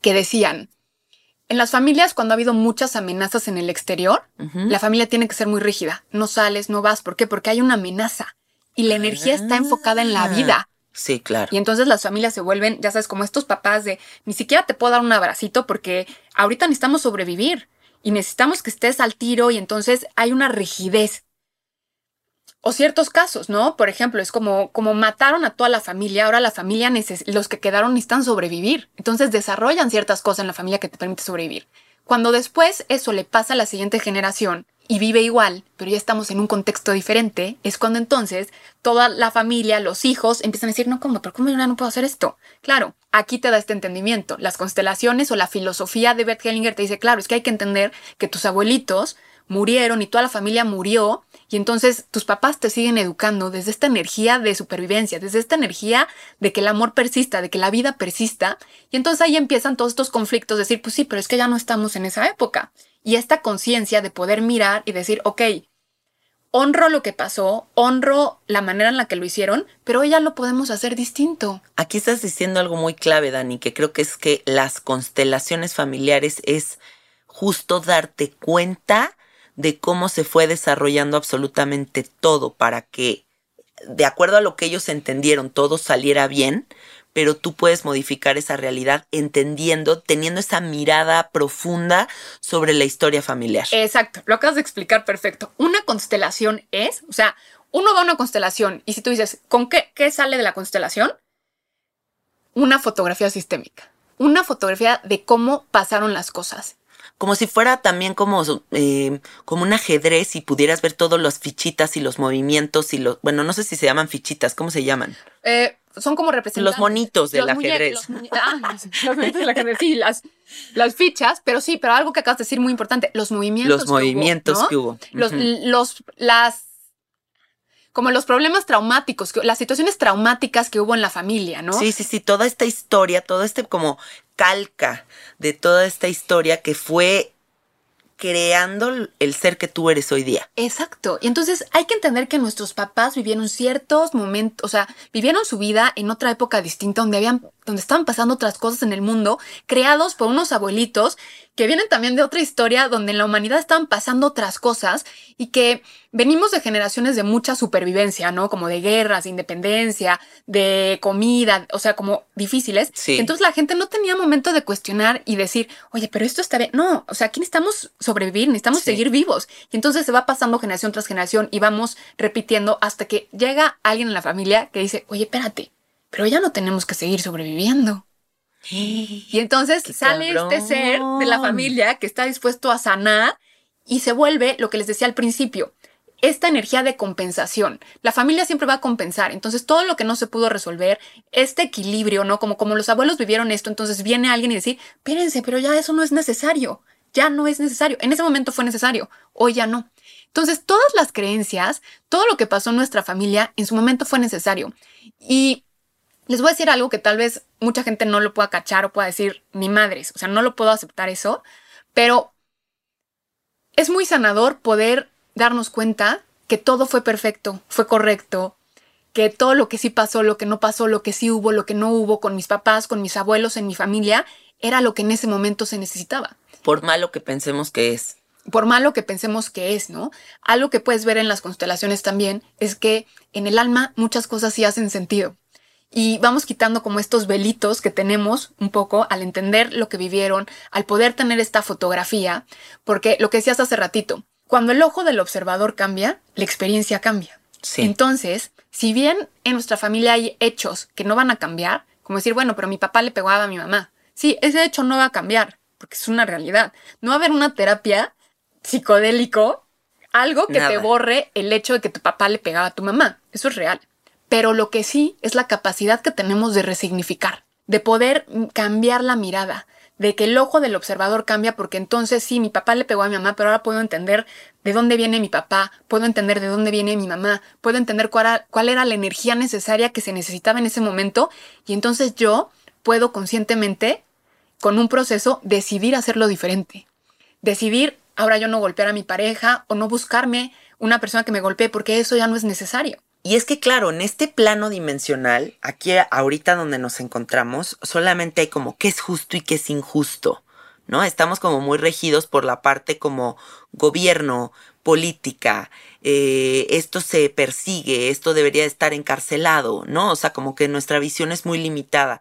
que decían, en las familias cuando ha habido muchas amenazas en el exterior, la familia tiene que ser muy rígida. No sales, no vas. ¿Por qué? Porque hay una amenaza. Y la energía está enfocada en la Ah. vida. Sí, claro. Y entonces las familias se vuelven, ya sabes, como estos papás de ni siquiera te puedo dar un abracito porque ahorita necesitamos sobrevivir y necesitamos que estés al tiro y entonces hay una rigidez. O ciertos casos, ¿no? Por ejemplo, es como, como mataron a toda la familia, ahora la familia, los que quedaron necesitan sobrevivir. Entonces desarrollan ciertas cosas en la familia que te permite sobrevivir. Cuando después eso le pasa a la siguiente generación y vive igual, pero ya estamos en un contexto diferente, es cuando entonces toda la familia, los hijos, empiezan a decir, no, ¿cómo? ¿Pero cómo yo no puedo hacer esto? Claro, aquí te da este entendimiento. Las constelaciones o la filosofía de Bert Hellinger te dice, claro, es que hay que entender que tus abuelitos murieron y toda la familia murió y entonces tus papás te siguen educando desde esta energía de supervivencia, desde esta energía de que el amor persista, de que la vida persista y entonces ahí empiezan todos estos conflictos, decir, pues sí, pero es que ya no estamos en esa época y esta conciencia de poder mirar y decir, ok, honro lo que pasó, honro la manera en la que lo hicieron, pero hoy ya lo podemos hacer distinto. Aquí estás diciendo algo muy clave, Dani, que creo que es que las constelaciones familiares es justo darte cuenta de cómo se fue desarrollando absolutamente todo para que, de acuerdo a lo que ellos entendieron, todo saliera bien, pero tú puedes modificar esa realidad entendiendo, teniendo esa mirada profunda sobre la historia familiar. Exacto, lo acabas de explicar perfecto. Una constelación es, o sea, uno va a una constelación y si tú dices, ¿con qué, qué sale de la constelación? una fotografía sistémica, una fotografía de cómo pasaron las cosas. Como si fuera también como, eh, como un ajedrez y pudieras ver todos los fichitas y los movimientos y los, bueno, no sé si se llaman fichitas, ¿cómo se llaman? Eh, son como representantes. Los monitos del Los muñe- ajedrez. Los, ah, los monitos del ajedrez, sí, las, las fichas, pero sí, pero algo que acabas de decir muy importante, los movimientos. Los movimientos ¿no? que hubo. Los, los, las, como los problemas traumáticos, que- las situaciones traumáticas que hubo en la familia, ¿no? Sí, sí, sí, toda esta historia, todo este como calca de toda esta historia que fue creando el ser que tú eres hoy día. Exacto. Y entonces hay que entender que nuestros papás vivieron ciertos momentos, o sea, vivieron su vida en otra época distinta donde habían, donde estaban pasando otras cosas en el mundo, creados por unos abuelitos que vienen también de otra historia donde en la humanidad estaban pasando otras cosas y que venimos de generaciones de mucha supervivencia, ¿no? Como de guerras, de independencia, de comida, o sea, como difíciles. Sí. Entonces la gente no tenía momento de cuestionar y decir, oye, pero esto está bien. No, o sea, aquí necesitamos sobrevivir, necesitamos Sí. seguir vivos. Y entonces se va pasando generación tras generación y vamos repitiendo hasta que llega alguien en la familia que dice, oye, espérate, pero ya no tenemos que seguir sobreviviendo. Y entonces ¡Qué sale este ser de la familia que está dispuesto a sanar y se vuelve lo que les decía al principio, esta energía de compensación. La familia siempre va a compensar, entonces todo lo que no se pudo resolver, este equilibrio, ¿no? Como, como los abuelos vivieron esto, entonces viene alguien y decir, espérense, pero ya eso no es necesario, ya no es necesario. En ese momento fue necesario, hoy ya no. Entonces todas las creencias, todo lo que pasó en nuestra familia, en su momento fue necesario. Y les voy a decir algo que tal vez mucha gente no lo pueda cachar o pueda decir, ni madres, o sea, no lo puedo aceptar eso, pero es muy sanador poder darnos cuenta que todo fue perfecto, fue correcto, que todo lo que sí pasó, lo que no pasó, lo que sí hubo, lo que no hubo con mis papás, con mis abuelos, en mi familia, era lo que en ese momento se necesitaba Por malo que pensemos que es. por malo que pensemos que es, ¿no? Algo que puedes ver en las constelaciones también es que en el alma muchas cosas sí hacen sentido. Y vamos quitando como estos velitos que tenemos un poco al entender lo que vivieron, al poder tener esta fotografía, porque lo que decías hace ratito, cuando el ojo del observador cambia, la experiencia cambia. Sí. Entonces, si bien en nuestra familia hay hechos que no van a cambiar, como decir, bueno, pero mi papá le pegaba a mi mamá. Sí, ese hecho no va a cambiar, porque es una realidad. No va a haber una terapia psicodélico, algo que te borre el hecho de que tu papá le pegaba a tu mamá. Eso es real. Pero lo que sí es la capacidad que tenemos de resignificar, de poder cambiar la mirada, de que el ojo del observador cambia porque entonces sí, mi papá le pegó a mi mamá, pero ahora puedo entender de dónde viene mi papá, puedo entender de dónde viene mi mamá, puedo entender cuál era, cuál era la energía necesaria que se necesitaba en ese momento y entonces yo puedo conscientemente, con un proceso, decidir hacerlo diferente. Decidir, ahora yo no golpear a mi pareja o no buscarme una persona que me golpee porque eso ya no es necesario. Y es que, claro, en este plano dimensional, aquí ahorita donde nos encontramos, solamente hay como qué es justo y qué es injusto, ¿no? Estamos como muy regidos por la parte como gobierno, política, eh, esto se persigue, esto debería estar encarcelado, ¿no? O sea, como que nuestra visión es muy limitada.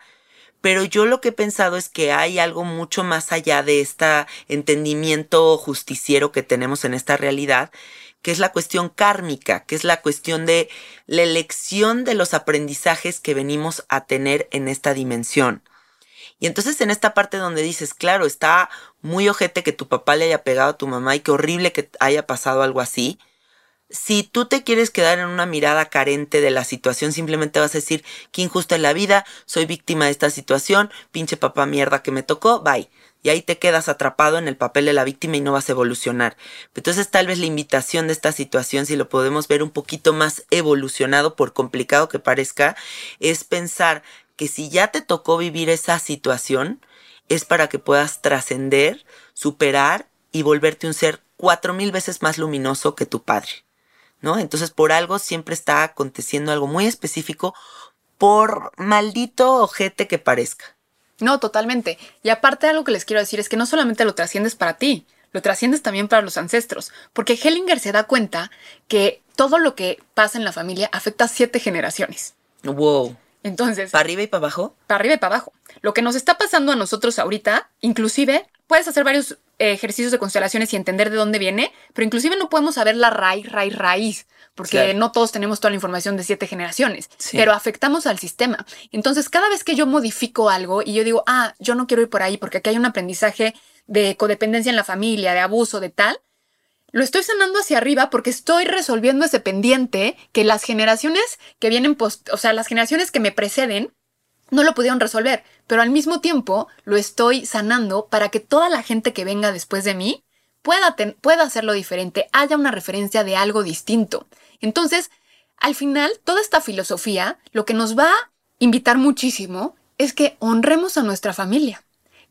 Pero yo lo que he pensado es que hay algo mucho más allá de este entendimiento justiciero que tenemos en esta realidad, que es la cuestión kármica, que es la cuestión de la elección de los aprendizajes que venimos a tener en esta dimensión. Y entonces en esta parte donde dices, claro, está muy ojete que tu papá le haya pegado a tu mamá y qué horrible que haya pasado algo así. Si tú te quieres quedar en una mirada carente de la situación, simplemente vas a decir, qué injusta es la vida, soy víctima de esta situación, pinche papá mierda que me tocó, bye y ahí te quedas atrapado en el papel de la víctima y no vas a evolucionar. Entonces tal vez la invitación de esta situación, si lo podemos ver un poquito más evolucionado, por complicado que parezca, es pensar que si ya te tocó vivir esa situación, es para que puedas trascender, superar y volverte un ser cuatro mil veces más luminoso que tu padre. ¿No? Entonces por algo siempre está aconteciendo algo muy específico, por maldito ojete que parezca. No, totalmente. Y aparte algo que les quiero decir es que no solamente lo trasciendes para ti, lo trasciendes también para los ancestros, porque Hellinger se da cuenta que todo lo que pasa en la familia afecta a siete generaciones. Wow. Entonces, ¿Para arriba y para abajo? para arriba y para abajo. Lo que nos está pasando a nosotros ahorita, inclusive, puedes hacer varios ejercicios de constelaciones y entender de dónde viene, pero inclusive no podemos saber la raíz, raíz, raíz, porque Claro. no todos tenemos toda la información de siete generaciones, Sí. pero afectamos al sistema. Entonces, cada vez que yo modifico algo y yo digo, ah, yo no quiero ir por ahí porque aquí hay un aprendizaje de codependencia en la familia, de abuso, de tal, lo estoy sanando hacia arriba porque estoy resolviendo ese pendiente que las generaciones que vienen, post o sea, las generaciones que me preceden, no lo pudieron resolver, pero al mismo tiempo lo estoy sanando para que toda la gente que venga después de mí pueda, pueda hacerlo diferente, haya una referencia de algo distinto. Entonces, al final, toda esta filosofía lo que nos va a invitar muchísimo es que honremos a nuestra familia,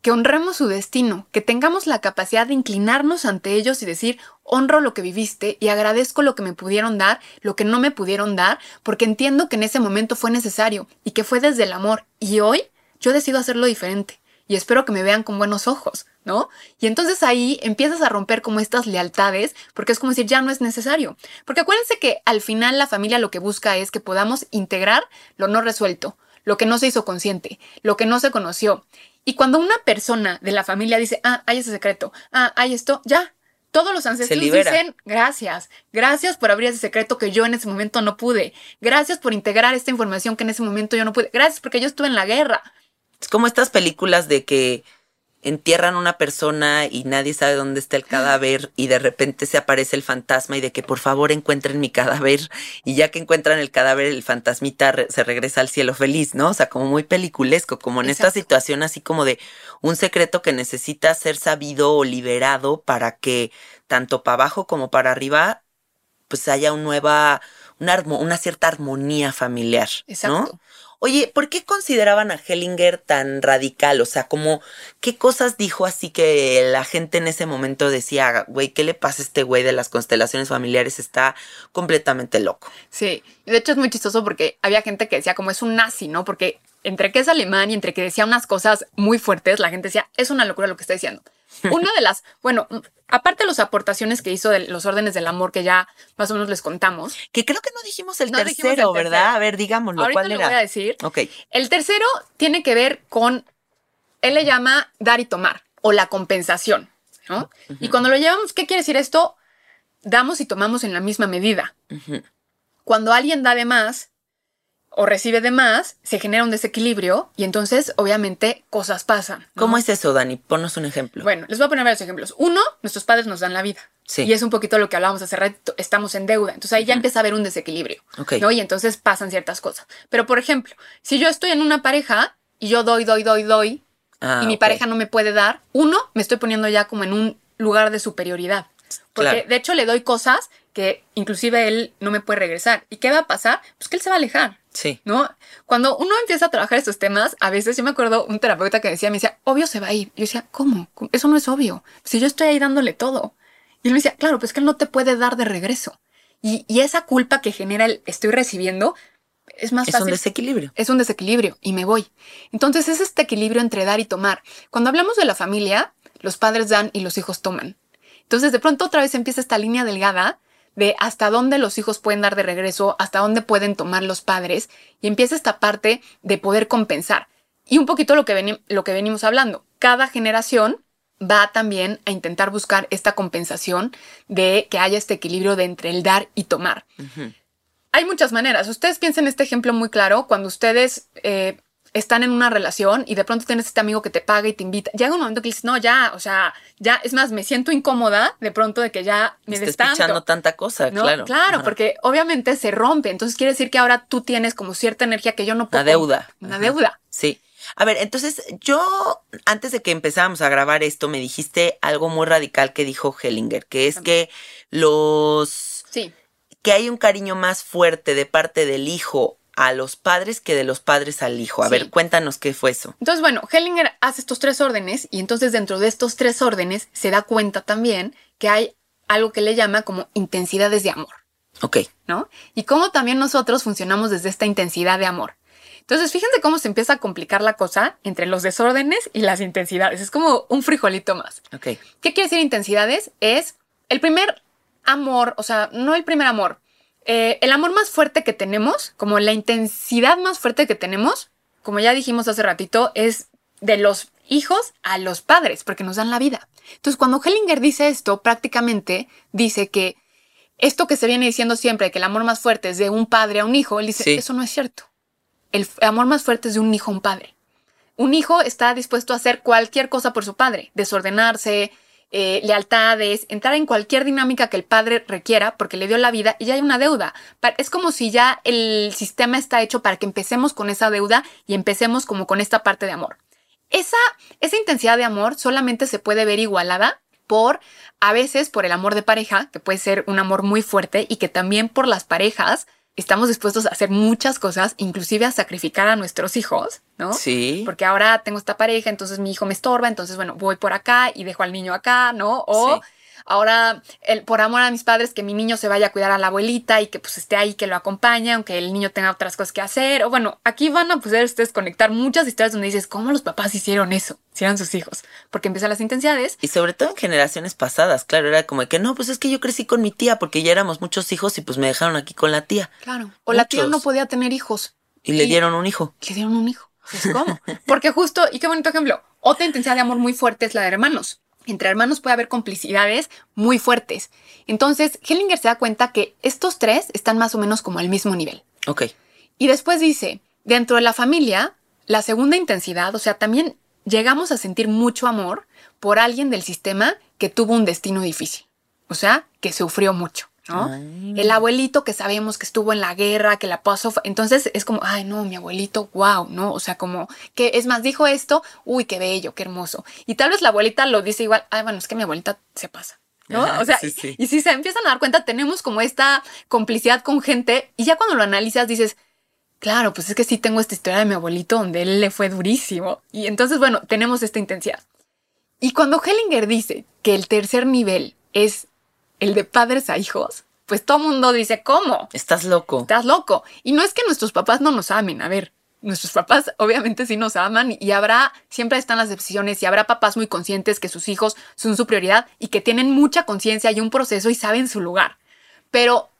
que honremos su destino, que tengamos la capacidad de inclinarnos ante ellos y decir, honro lo que viviste y agradezco lo que me pudieron dar, lo que no me pudieron dar, porque entiendo que en ese momento fue necesario y que fue desde el amor. Y hoy yo decido hacerlo diferente y espero que me vean con buenos ojos, ¿no? Y entonces ahí empiezas a romper como estas lealtades, porque es como decir, ya no es necesario. Porque acuérdense que al final la familia lo que busca es que podamos integrar lo no resuelto, lo que no se hizo consciente, lo que no se conoció. Y cuando una persona de la familia dice, ah, hay ese secreto, ah, hay esto, ya. Todos los ancestros dicen, gracias, gracias por abrir ese secreto que yo en ese momento no pude, gracias por integrar esta información que en ese momento yo no pude, gracias porque yo estuve en la guerra, Es como estas películas de que entierran una persona y nadie sabe dónde está el cadáver y de repente se aparece el fantasma y de que por favor encuentren mi cadáver y ya que encuentran el cadáver el fantasmita re- se regresa al cielo feliz, ¿no? O sea, como muy peliculesco, como en esta Exacto. situación así como de un secreto que necesita ser sabido o liberado para que tanto para abajo como para arriba pues haya una nueva, una, cierta armonía familiar, ¿no? Oye, ¿por qué consideraban a Hellinger tan radical? O sea, como, ¿qué cosas dijo así que la gente en ese momento decía, güey, ¿qué le pasa a este güey de las constelaciones familiares? Está completamente loco. Sí, de hecho es muy chistoso porque había gente que decía como es un nazi, ¿no? Porque entre que es alemán y entre que decía unas cosas muy fuertes, la gente decía, es una locura lo que está diciendo. Una de las, bueno, aparte de las aportaciones que hizo de los órdenes del amor que ya más o menos les contamos, Que creo que no dijimos el No dijimos el tercero. ¿verdad? A ver, digámoslo, ahorita ¿cuál lo era? voy a decir. Ok, El tercero tiene que ver con, él le llama dar y tomar o la compensación, ¿no? Y cuando lo llevamos, ¿qué quiere decir esto? Damos y tomamos en la misma medida. Cuando alguien da de más o recibe de más, se genera un desequilibrio y entonces, obviamente, cosas pasan. ¿no? ¿cómo es eso, Dani? Ponnos un ejemplo. Bueno, les voy a poner varios ejemplos. Uno, nuestros padres nos dan la vida. Sí. Y es un poquito lo que hablábamos hace rato, estamos en deuda. Entonces ahí ya empieza a haber un desequilibrio. Ok. ¿no? Y entonces pasan ciertas cosas. Pero, por ejemplo, si yo estoy en una pareja y yo doy, doy, doy, doy, Ah, y mi pareja no me puede dar, uno, me estoy poniendo ya como en un lugar de superioridad. Porque Claro. de hecho le doy cosas que inclusive él no me puede regresar. ¿Y qué va a pasar? Pues que él se va a alejar. Sí. ¿No? Cuando uno empieza a trabajar estos temas, a veces yo me acuerdo un terapeuta que decía, me decía, obvio se va a ir. Yo decía, ¿cómo? Eso no es obvio. Si yo estoy ahí dándole todo. Y él me decía, claro, pues que él no te puede dar de regreso. Y, y esa culpa que genera el estoy recibiendo es más Es un fácil desequilibrio. es un desequilibrio y me voy. Entonces es este equilibrio entre dar y tomar. Cuando hablamos de la familia, los padres dan y los hijos toman. Entonces de pronto otra vez empieza esta línea delgada de hasta dónde los hijos pueden dar de regreso, hasta dónde pueden tomar los padres y empieza esta parte de poder compensar. Y un poquito lo que, veni- lo que venimos hablando. Cada generación va también a intentar buscar esta compensación de que haya este equilibrio de entre el dar y tomar. Hay muchas maneras. Ustedes piensen este ejemplo muy claro cuando ustedes eh, están en una relación y de pronto tienes este amigo que te paga y te invita. Llega un momento que dices, no, ya, o sea, ya, es más, me siento incómoda de pronto de que ya me Estés pichando tanta cosa, ¿no? claro. Ajá. porque obviamente se rompe. Entonces quiere decir que ahora tú tienes como cierta energía que yo no puedo. Una deuda. Una Ajá. deuda. Sí. A ver, entonces yo, antes de que empezáramos a grabar esto, me dijiste algo muy radical que dijo Hellinger, que es que los, Sí. que hay un cariño más fuerte de parte del hijo a los padres que de los padres al hijo. A Sí. ver, cuéntanos qué fue eso. Entonces, bueno, Hellinger hace estos tres órdenes y entonces dentro de estos tres órdenes se da cuenta también que hay algo que le llama como intensidades de amor. Ok. ¿no? Y cómo también nosotros funcionamos desde esta intensidad de amor. Entonces, fíjense cómo se empieza a complicar la cosa entre los desórdenes y las intensidades. Es como un frijolito más. Ok. ¿Qué quiere decir intensidades? Es el primer amor, o sea, no el primer amor, eh, el amor más fuerte que tenemos, como la intensidad más fuerte que tenemos, como ya dijimos hace ratito, es de los hijos a los padres, porque nos dan la vida. Entonces, cuando Hellinger dice esto, prácticamente dice que esto que se viene diciendo siempre, que el amor más fuerte es de un padre a un hijo, él dice, Sí. eso no es cierto. El amor más fuerte es de un hijo a un padre. Un hijo está dispuesto a hacer cualquier cosa por su padre, desordenarse, eh, lealtades, entrar en cualquier dinámica que el padre requiera porque le dio la vida y ya hay una deuda. Es como si ya el sistema está hecho para que empecemos con esa deuda y empecemos como con esta parte de amor. Esa, esa intensidad de amor solamente se puede ver igualada por, a veces, por el amor de pareja, que puede ser un amor muy fuerte y que también por las parejas estamos dispuestos a hacer muchas cosas, inclusive a sacrificar a nuestros hijos, ¿no? Sí. Porque ahora tengo esta pareja, entonces mi hijo me estorba, entonces, bueno, voy por acá y dejo al niño acá, ¿no? O Sí. Ahora, el, por amor a mis padres, que mi niño se vaya a cuidar a la abuelita y que pues esté ahí, que lo acompañe, aunque el niño tenga otras cosas que hacer. O bueno, aquí van a poder ustedes conectar muchas historias donde dices, ¿cómo los papás hicieron eso? Si eran sus hijos. Porque empiezan las intensidades. Y sobre todo en generaciones pasadas, claro, era como que no, pues es que yo crecí con mi tía porque ya éramos muchos hijos y pues me dejaron aquí con la tía. Claro. O la tía no podía tener hijos. Y le dieron un hijo. Le dieron un hijo. Pues, ¿Cómo? Porque justo, y qué bonito ejemplo, otra intensidad de amor muy fuerte es la de hermanos. Entre hermanos puede haber complicidades muy fuertes. Entonces, Hellinger se da cuenta que estos tres están más o menos como al mismo nivel. Ok. Y después dice, dentro de la familia, la segunda intensidad, o sea, también llegamos a sentir mucho amor por alguien del sistema que tuvo un destino difícil. O sea, que sufrió mucho, ¿no? El abuelito que sabemos que estuvo en la guerra, que la pasó. Entonces es como, ay, no, mi abuelito, wow, ¿no? O sea, como que es más, dijo esto, uy, qué bello, qué hermoso. Y tal vez la abuelita lo dice igual, ay, bueno, es que mi abuelita se pasa. ¿no? Ajá, o sea, sí, sí. y si se empiezan a dar cuenta, tenemos como esta complicidad con gente y ya cuando lo analizas dices, claro, pues es que sí tengo esta historia de mi abuelito donde él le fue durísimo. Y entonces, bueno, tenemos esta intensidad. Y cuando Hellinger dice que el tercer nivel es el de padres a hijos, pues todo mundo dice, ¿cómo? Estás loco. Estás loco. Y no es que nuestros papás no nos amen, a ver. Nuestros papás obviamente sí nos aman y habrá, siempre están las decisiones y habrá papás muy conscientes que sus hijos son su prioridad y que tienen mucha conciencia y un proceso y saben su lugar. Pero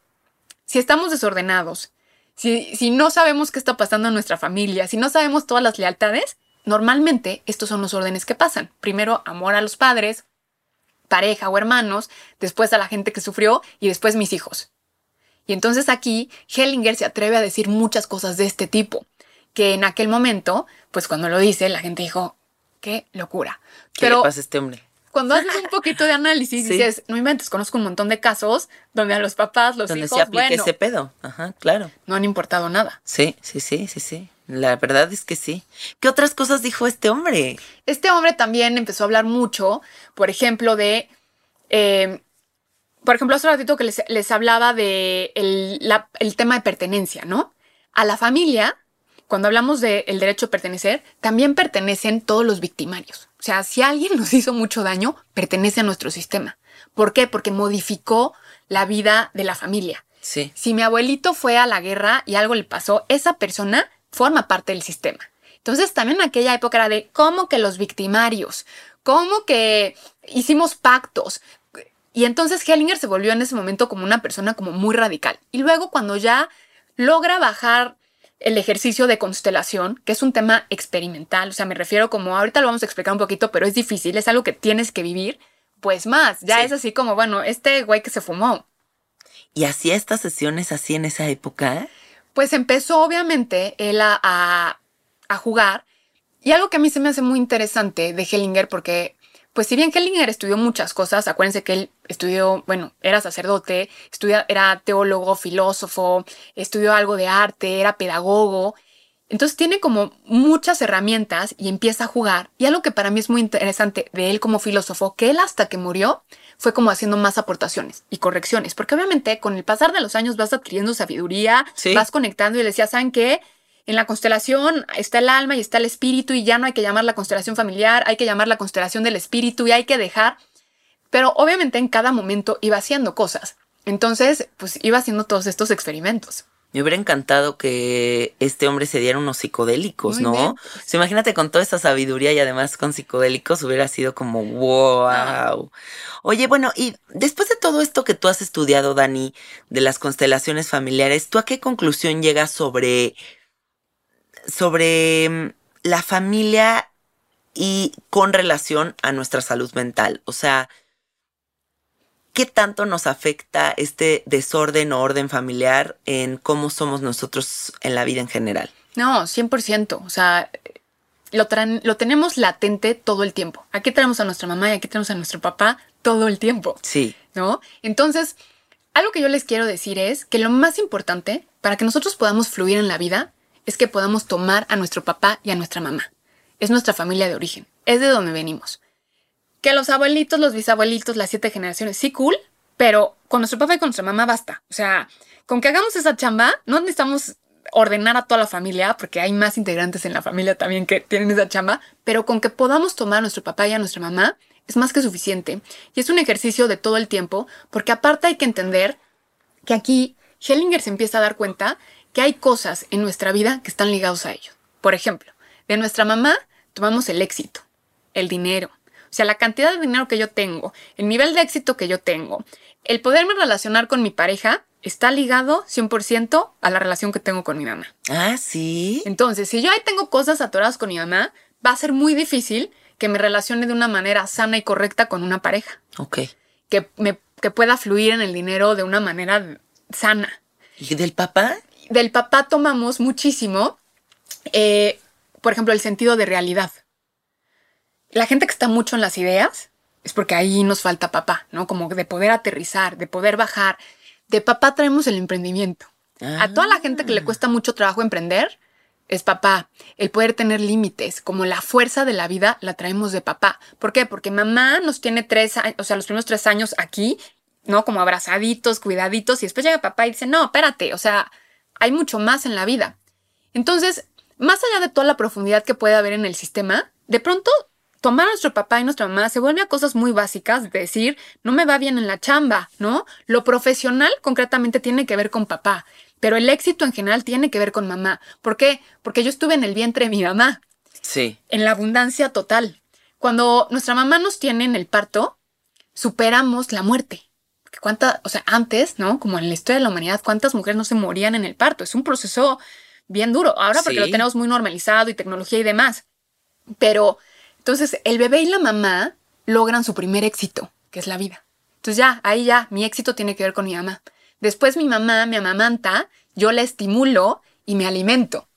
si estamos desordenados, si, si no sabemos qué está pasando en nuestra familia, si no sabemos todas las lealtades, normalmente estos son los órdenes que pasan. Primero, amor a los padres, pareja o hermanos, después a la gente que sufrió y después mis hijos. Y entonces aquí Hellinger se atreve a decir muchas cosas de este tipo, que en aquel momento, pues cuando lo dice, la gente dijo, qué locura. ¿Qué Pero le pasa a este hombre? Cuando haces un poquito de análisis, Sí. dices, no inventes, conozco un montón de casos donde a los papás, los Donde hijos, se bueno, ese pedo. Ajá, claro. no han importado nada. Sí, sí, sí, sí, sí. La verdad es que sí. ¿Qué otras cosas dijo este hombre? Este hombre también empezó a hablar mucho, por ejemplo, de. eh, por ejemplo, hace ratito que les, les hablaba de el, la- el tema de pertenencia, ¿no? A la familia, cuando hablamos del derecho a pertenecer, también pertenecen todos los victimarios. O sea, si alguien nos hizo mucho daño, pertenece a nuestro sistema. ¿Por qué? Porque modificó la vida de la familia. Sí. Si mi abuelito fue a la guerra y algo le pasó, esa persona forma parte del sistema. Entonces también en aquella época era de cómo que los victimarios, cómo que hicimos pactos. Y entonces Hellinger se volvió en ese momento como una persona como muy radical. Y luego cuando ya logra bajar el ejercicio de constelación, que es un tema experimental, o sea, me refiero como, ahorita lo vamos a explicar un poquito, pero es difícil, es algo que tienes que vivir, pues más, ya Sí. es así como, bueno, este güey que se fumó, ¿Y hacía estas sesiones así en esa época? Pues empezó obviamente él a, a- a jugar. Y algo que a mí se me hace muy interesante de Hellinger, porque, pues si bien Hellinger estudió muchas cosas, acuérdense que él estudió, bueno, era sacerdote, estudia, era teólogo, filósofo, estudió algo de arte, era pedagogo. Entonces tiene como muchas herramientas y empieza a jugar. Y algo que para mí es muy interesante de él como filósofo, que él hasta que murió fue como haciendo más aportaciones y correcciones, porque obviamente con el pasar de los años vas adquiriendo sabiduría, Sí. vas conectando y le decía, ¿saben qué? En la constelación está el alma y está el espíritu y ya no hay que llamar la constelación familiar, hay que llamar la constelación del espíritu y hay que dejar. Pero obviamente en cada momento iba haciendo cosas. Entonces, pues iba haciendo todos estos experimentos. Me hubiera encantado que este hombre se diera unos psicodélicos, Muy ¿no? bien. O sea, imagínate con toda esa sabiduría y además con psicodélicos hubiera sido como wow. Ah. Oye, bueno, y después de todo esto que tú has estudiado, Dani, de las constelaciones familiares, ¿tú a qué conclusión llegas sobre sobre mm, la familia y con relación a nuestra salud mental. O sea, ¿qué tanto nos afecta este desorden o orden familiar en cómo somos nosotros en la vida en general? No, 100%. O sea, lo, lo tenemos latente todo el tiempo. Aquí tenemos a nuestra mamá y aquí tenemos a nuestro papá todo el tiempo. Sí. ¿No? Entonces, algo que yo les quiero decir es que lo más importante para que nosotros podamos fluir en la vida es que podamos tomar a nuestro papá y a nuestra mamá. Es nuestra familia de origen, es de donde venimos. Que los abuelitos, los bisabuelitos, las siete generaciones, sí, cool, pero con nuestro papá y con nuestra mamá basta. O sea, con que hagamos esa chamba, no necesitamos ordenar a toda la familia, porque hay más integrantes en la familia también que tienen esa chamba, pero con que podamos tomar a nuestro papá y a nuestra mamá es más que suficiente. Y es un ejercicio de todo el tiempo, porque aparte hay que entender que aquí Hellinger se empieza a dar cuenta que hay cosas en nuestra vida que están ligados a ello. Por ejemplo, de nuestra mamá tomamos el éxito, el dinero, o sea, la cantidad de dinero que yo tengo, el nivel de éxito que yo tengo, el poderme relacionar con mi pareja está ligado 100% a la relación que tengo con mi mamá. Ah, sí. Entonces, si yo ahí tengo cosas atoradas con mi mamá, va a ser muy difícil que me relacione de una manera sana y correcta con una pareja. Ok. Que, me, que pueda fluir en el dinero de una manera sana. ¿Y del papá? Del papá tomamos muchísimo, eh, por ejemplo, el sentido de realidad. La gente que está mucho en las ideas es porque ahí nos falta papá, ¿no? Como de poder aterrizar, de poder bajar. De papá traemos el emprendimiento. A toda la gente que le cuesta mucho trabajo emprender, es papá. El poder tener límites, como la fuerza de la vida, la traemos de papá. ¿Por qué? Porque mamá nos tiene tres años, o sea, los primeros tres años aquí, ¿no? Como abrazaditos, cuidaditos, y después llega papá y dice, no, espérate, o sea, hay mucho más en la vida. Entonces, más allá de toda la profundidad que puede haber en el sistema, de pronto tomar a nuestro papá y nuestra mamá se vuelve a cosas muy básicas, de decir, no me va bien en la chamba, ¿no? Lo profesional concretamente tiene que ver con papá. Pero el éxito en general tiene que ver con mamá. ¿Por qué? Porque yo estuve en el vientre de mi mamá. Sí. En la abundancia total. Cuando nuestra mamá nos tiene en el parto, superamos la muerte. ¿Cuánta, o sea, antes, ¿no? Como en la historia de la humanidad, ¿cuántas mujeres no se morían en el parto? Es un proceso bien duro. Ahora porque lo tenemos muy normalizado y tecnología y demás. Pero entonces el bebé y la mamá logran su primer éxito, que es la vida. Entonces ya, ahí ya, mi éxito tiene que ver con mi mamá. Después mi mamá me amamanta, yo la estimulo y me alimento.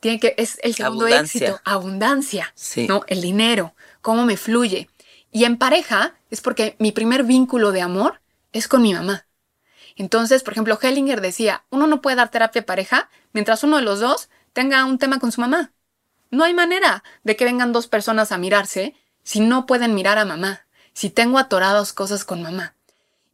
Tiene que, es el segundo éxito, abundancia, ¿no? El dinero, cómo me fluye. Y en pareja es porque mi primer vínculo de amor es con mi mamá. Entonces, por ejemplo, Hellinger decía, uno no puede dar terapia pareja mientras uno de los dos tenga un tema con su mamá. No hay manera de que vengan dos personas a mirarse si no pueden mirar a mamá, si tengo atoradas cosas con mamá.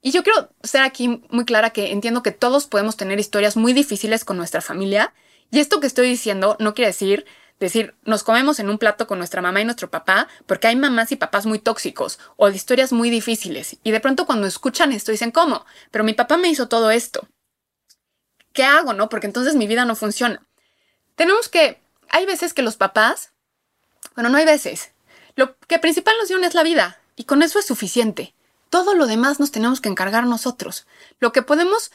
Y yo quiero ser aquí muy clara que entiendo que todos podemos tener historias muy difíciles con nuestra familia. Y esto que estoy diciendo no quiere decir decir nos comemos en un plato con nuestra mamá y nuestro papá porque hay mamás y papás muy tóxicos o de historias muy difíciles. Y de pronto cuando escuchan esto dicen, ¿cómo? Pero mi papá me hizo todo esto. ¿Qué hago, no? Porque entonces mi vida no funciona. Tenemos que... Hay veces que los papás... Bueno, no hay veces. Lo que principal nos dio es la vida. Y con eso es suficiente. Todo lo demás nos tenemos que encargar nosotros. Lo que podemos,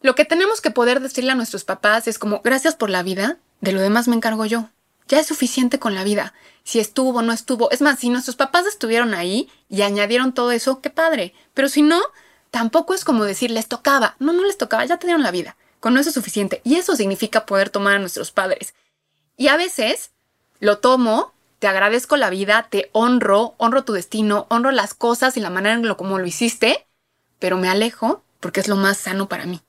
lo que tenemos que poder decirle a nuestros papás es como, gracias por la vida, de lo demás me encargo yo. Ya es suficiente con la vida. Si estuvo no estuvo. Es más, si nuestros papás estuvieron ahí y añadieron todo eso, qué padre. Pero si no, tampoco es como decir, les tocaba. No, no les tocaba, ya te la vida. Con eso es suficiente. Y eso significa poder tomar a nuestros padres. Y a veces lo tomo te agradezco la vida, te honro, honro tu destino, honro las cosas y la manera en lo como lo hiciste, pero me alejo porque es lo más sano para mí.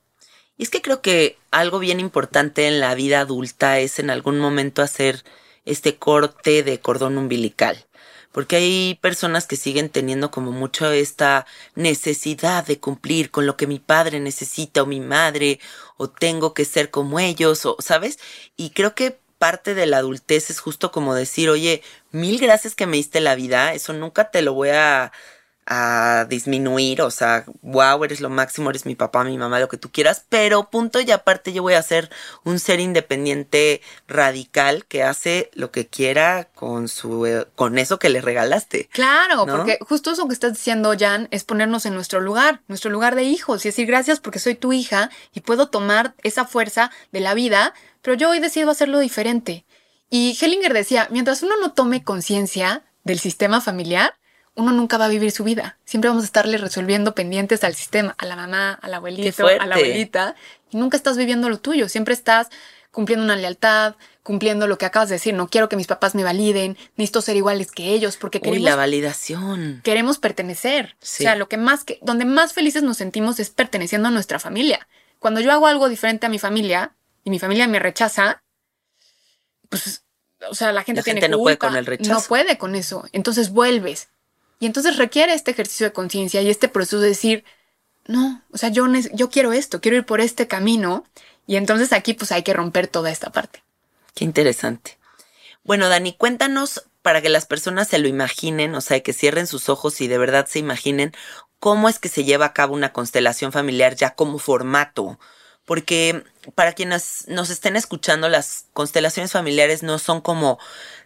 Y es que creo que algo bien importante en la vida adulta es en algún momento hacer este corte de cordón umbilical. Porque hay personas que siguen teniendo como mucho esta necesidad de cumplir con lo que mi padre necesita o mi madre o tengo que ser como ellos o, ¿sabes? Y creo que parte de la adultez es justo como decir, oye, mil gracias que me diste la vida, eso nunca te lo voy a, a disminuir, o sea, wow, eres lo máximo, eres mi papá, mi mamá, lo que tú quieras, pero punto y aparte yo voy a ser un ser independiente radical que hace lo que quiera con su eh, con eso que le regalaste. Claro, porque justo eso que estás diciendo, Jan, es ponernos en nuestro lugar, nuestro lugar de hijos y decir gracias porque soy tu hija y puedo tomar esa fuerza de la vida pero yo hoy decido hacerlo diferente. Y Hellinger decía, mientras uno no tome conciencia del sistema familiar, uno nunca va a vivir su vida. Siempre vamos a estarle resolviendo pendientes al sistema, a la mamá, al abuelito, a la abuelita, y nunca estás viviendo lo tuyo. Siempre estás cumpliendo una lealtad, cumpliendo lo que acabas de decir. No quiero que mis papás me validen, necesito ser iguales que ellos, porque queremos. Uy, la validación. Queremos pertenecer. O sea, lo que más que, donde más felices nos sentimos es perteneciendo a nuestra familia. Cuando yo hago algo diferente a mi familia y mi familia me rechaza, pues, o sea, la gente, tiene no puede con el rechazo. No puede con eso. Entonces vuelves. Y entonces requiere este ejercicio de conciencia y este proceso de decir, no, o sea, yo, yo quiero esto, quiero ir por este camino. Y entonces aquí pues hay que romper toda esta parte. Qué interesante. Bueno, Dani, cuéntanos para que las personas se lo imaginen, o sea, que cierren sus ojos y de verdad se imaginen cómo es que se lleva a cabo una constelación familiar ya como formato. Porque para quienes nos estén escuchando, las constelaciones familiares no son como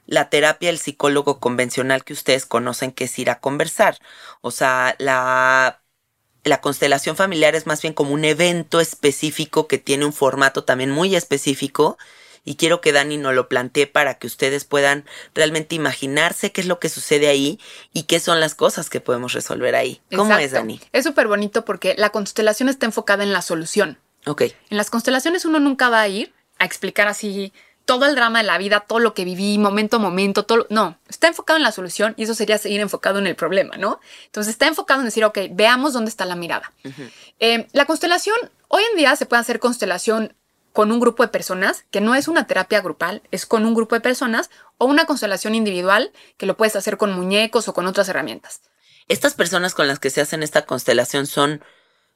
la terapia del psicólogo convencional que ustedes conocen, que es ir a conversar. O sea, la la constelación familiar es más bien como un evento específico que tiene un formato también muy específico y quiero que Dani nos lo plantee para que ustedes puedan realmente imaginarse qué es lo que sucede ahí y qué son las cosas que podemos resolver ahí. ¿Cómo es, Dani? Es súper bonito porque la constelación está enfocada en la solución. Ok. En las constelaciones uno nunca va a ir a explicar así todo el drama de la vida, todo lo que viví, momento a momento, todo. No, está enfocado en la solución y eso sería seguir enfocado en el problema, ¿no? Entonces está enfocado en decir, ok, veamos dónde está la mirada. Eh, la constelación, hoy en día se puede hacer constelación con un grupo de personas, que no es una terapia grupal, es con un grupo de personas, o una constelación individual, que lo puedes hacer con muñecos o con otras herramientas. Estas personas con las que se hacen esta constelación son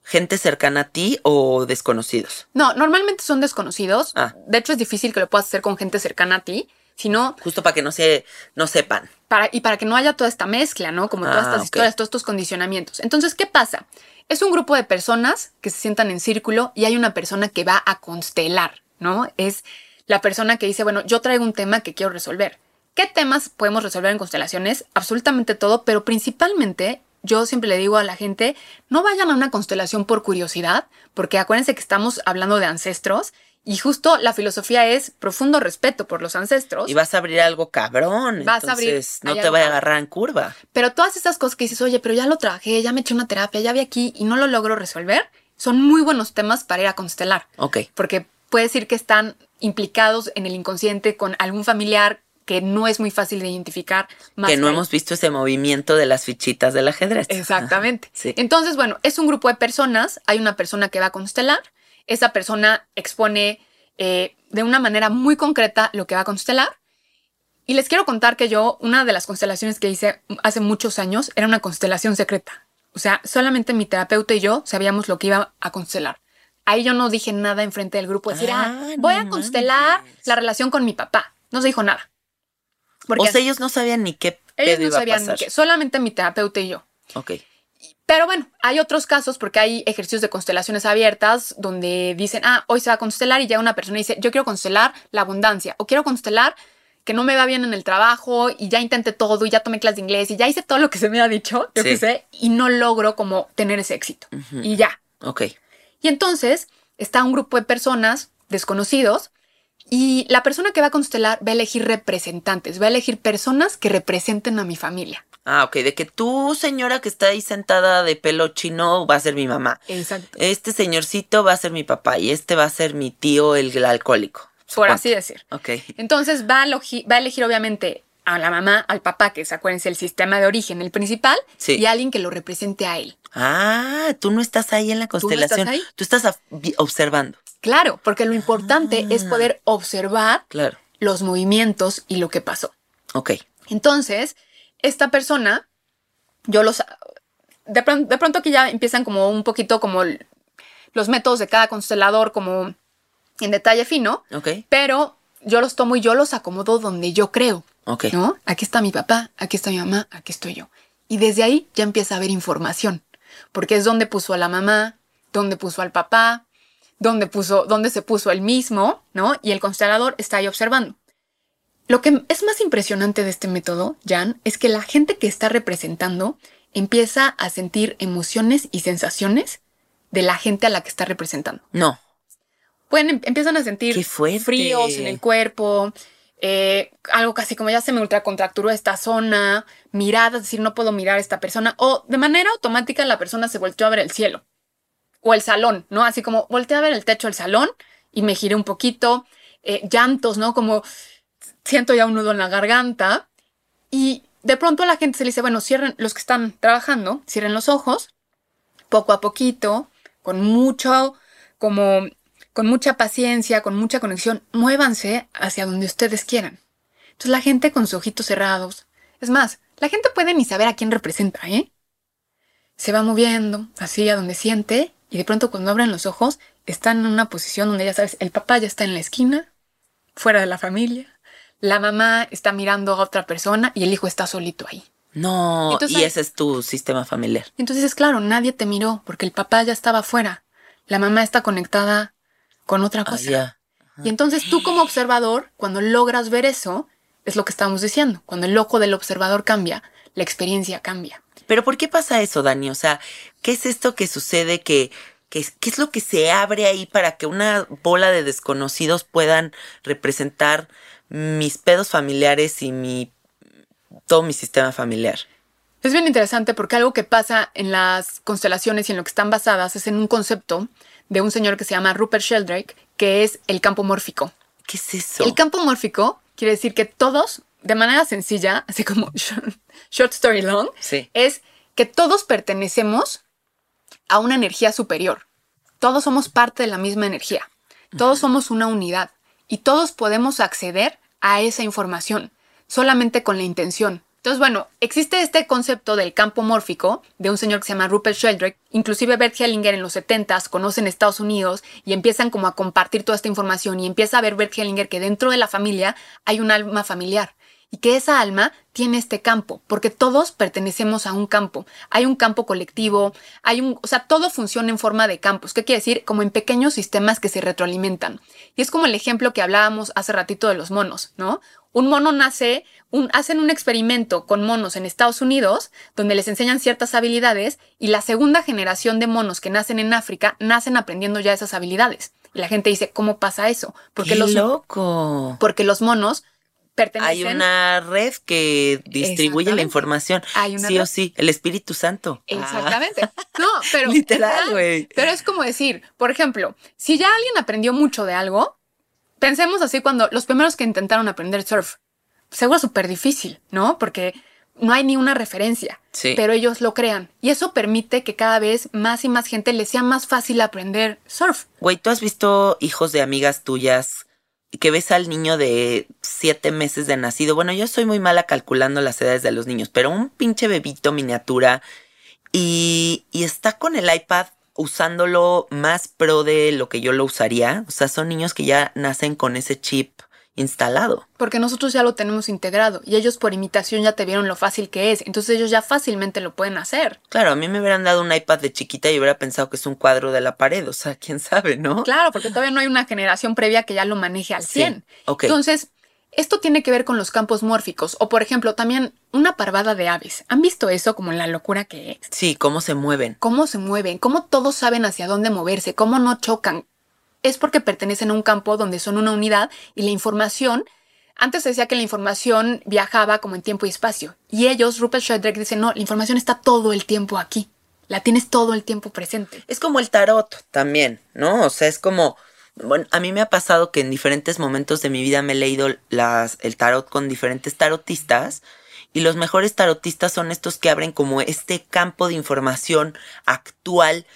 gente cercana a ti o desconocidos? No, normalmente son desconocidos. Ah. De hecho, es difícil que lo puedas hacer con gente cercana a ti, sino... Justo para que no, se, no sepan. Para, y para que no haya toda esta mezcla, ¿no? Como todas ah, estas historias, todos estos condicionamientos. Entonces, ¿qué pasa? Es un grupo de personas que se sientan en círculo y hay una persona que va a constelar, ¿no? Es la persona que dice, bueno, yo traigo un tema que quiero resolver. ¿Qué temas podemos resolver en constelaciones? Absolutamente todo, pero principalmente yo siempre le digo a la gente, no vayan a una constelación por curiosidad, porque acuérdense que estamos hablando de ancestros y justo la filosofía es profundo respeto por los ancestros. Y vas a abrir algo cabrón. Vas a abrir. No te vaya a agarrar en curva. Pero todas esas cosas que dices, oye, pero ya lo trabajé, ya me eché una terapia, ya vi aquí y no lo logro resolver, son muy buenos temas para ir a constelar. Ok. Porque puede decir que están implicados en el inconsciente con algún familiar que no es muy fácil de identificar. que no hemos visto ese movimiento de las fichitas del ajedrez. Exactamente. Entonces, bueno, es un grupo de personas, hay una persona que va a constelar, esa persona expone eh, de una manera muy concreta lo que va a constelar. Y les quiero contar que yo, una de las constelaciones que hice hace muchos años era una constelación secreta. O sea, solamente mi terapeuta y yo sabíamos lo que iba a constelar. Ahí yo no dije nada enfrente del grupo, decir, ah, ah voy a constelar la relación con mi papá. No se dijo nada o sea, ellos no sabían ni qué ellos no sabían ni qué, solamente mi terapeuta y yo. Ok. Pero bueno, hay otros casos porque hay ejercicios de constelaciones abiertas donde dicen, ah, hoy se va a constelar y ya una persona dice, yo quiero constelar la abundancia o quiero constelar que no me va bien en el trabajo y ya intenté todo y ya tomé clases de inglés y ya hice todo lo que se me ha dicho, yo qué sé, y no logro como tener ese éxito. Y ya. Ok. Y entonces está un grupo de personas desconocidos y la persona que va a constelar va a elegir representantes, va a elegir personas que representen a mi familia. Ah, ok, de que tú, señora que está ahí sentada de pelo chino, va a ser mi mamá. Exacto. Este señorcito va a ser mi papá y este va a ser mi tío, el, alcohólico. Por así decir. Ok. Entonces va a, va a elegir, obviamente, a la mamá, al papá, que es, acuérdense, el sistema de origen, el principal, y alguien que lo represente a él. Ah, tú no estás ahí en la constelación. ¿Tú, estás, tú estás observando. Claro, porque lo importante es ah. poder observar los movimientos y lo que pasó. Ok. Entonces, esta persona, yo los... De, pronto, de pronto aquí ya empiezan como un poquito como los métodos de cada constelador como en detalle fino. Ok. Pero yo los tomo y yo los acomodo donde yo creo. Ok. ¿No? Aquí está mi papá, aquí está mi mamá, aquí estoy yo. Y desde ahí ya empieza a haber información. Porque es donde puso a la mamá, donde puso al papá, donde, puso, donde se puso el mismo, ¿no? Y el constelador está ahí observando. Lo que es más impresionante de este método, Jan, es que la gente que está representando empieza a sentir emociones y sensaciones de la gente a la que está representando. No. Pueden, em, empiezan a sentir fríos en el cuerpo, eh, algo casi como ya se me ultracontracturó esta zona, miradas, es decir, no puedo mirar a esta persona, o de manera automática la persona se volteó a ver el cielo o el salón, ¿no? Así como volteé a ver el techo del salón y me giré un poquito, eh, llantos, ¿no? Como siento ya un nudo en la garganta y de pronto a la gente se le dice, bueno, cierren los que están trabajando, cierren los ojos, poco a poquito, con mucho, como, con mucha paciencia, con mucha conexión, muévanse hacia donde ustedes quieran. Entonces la gente con sus ojitos cerrados, es más, la gente puede ni saber a quién representa, ¿eh? Se va moviendo así a donde siente y de pronto cuando abren los ojos están en una posición donde ya sabes, el papá ya está en la esquina, fuera de la familia, la mamá está mirando a otra persona y el hijo está solito ahí. No, Entonces y ese es tu sistema familiar. Entonces es claro, nadie te miró porque el papá ya estaba fuera, la mamá está conectada con otra Ah, cosa. Y entonces tú como observador, cuando logras ver eso, es lo que estábamos diciendo, cuando el ojo del observador cambia, la experiencia cambia. Pero ¿por qué pasa eso, Dani? O sea, ¿qué es esto que sucede que, que es- qué es lo que se abre ahí para que una bola de desconocidos puedan representar mis pedos familiares y mi todo mi sistema familiar? Es bien interesante porque algo que pasa en las constelaciones y en lo que están basadas es en un concepto de un señor que se llama Rupert Sheldrake, que es el campo mórfico. ¿Qué es eso? El campo mórfico quiere decir que todos, de manera sencilla, así como short, short story long, Sí. es que todos pertenecemos a una energía superior. Todos somos parte de la misma energía. Todos somos una unidad y todos podemos acceder a esa información solamente con la intención. Entonces, bueno, existe este concepto del campo mórfico de un señor que se llama Rupert Sheldrake. Inclusive Bert Hellinger en los 70s conoce en Estados Unidos y empiezan como a compartir toda esta información y empieza a ver Bert Hellinger que dentro de la familia hay un alma familiar y que esa alma tiene este campo, porque todos pertenecemos a un campo. Hay un campo colectivo, hay un, o sea, todo funciona en forma de campos. ¿Qué quiere decir? Como en pequeños sistemas que se retroalimentan. Y es como el ejemplo que hablábamos hace ratito de los monos, ¿no? Un mono nace, un, hacen un experimento con monos en Estados Unidos, donde les enseñan ciertas habilidades, y la segunda generación de monos que nacen en África nacen aprendiendo ya esas habilidades. Y la gente dice, ¿cómo pasa eso? Porque ¡Qué los, loco! porque los monos pertenecen Hay una red que distribuye la información. Hay una sí red. o sí, el Espíritu Santo. Ah, Exactamente. No, pero. Literal, güey. Pero es como decir, por ejemplo, si ya alguien aprendió mucho de algo, pensemos así cuando los primeros que intentaron aprender surf, seguro súper difícil, ¿no? Porque no hay ni una referencia. Sí. Pero ellos lo crean. Y eso permite que cada vez más y más gente les sea más fácil aprender surf. Güey, ¿tú has visto hijos de amigas tuyas que ves al niño de siete meses de nacido? Bueno, yo soy muy mala calculando las edades de los niños, pero un pinche bebito miniatura y, y está con el iPad usándolo más pro de lo que yo lo usaría. O sea, son niños que ya nacen con ese chip instalado. Porque nosotros ya lo tenemos integrado y ellos por imitación ya te vieron lo fácil que es. Entonces ellos ya fácilmente lo pueden hacer. Claro, a mí me hubieran dado un iPad de chiquita y hubiera pensado que es un cuadro de la pared. O sea, quién sabe, ¿no? Claro, porque todavía no hay una generación previa que ya lo maneje al Sí, 100. ok. Entonces, esto tiene que ver con los campos mórficos o, por ejemplo, también una parvada de aves. ¿Han visto eso como la locura que es? Sí, cómo se mueven. Cómo se mueven, cómo todos saben hacia dónde moverse, cómo no chocan. Es porque pertenecen a un campo donde son una unidad y la información antes se decía que la información viajaba como en tiempo y espacio. Y ellos, Rupert Sheldrake, dice, no, la información está todo el tiempo aquí. La tienes todo el tiempo presente. Es como el tarot también, ¿no? O sea, es como, bueno, a mí me ha pasado que en diferentes momentos de mi vida me he leído las, el tarot con diferentes tarotistas y los mejores tarotistas son estos que abren como este campo de información actual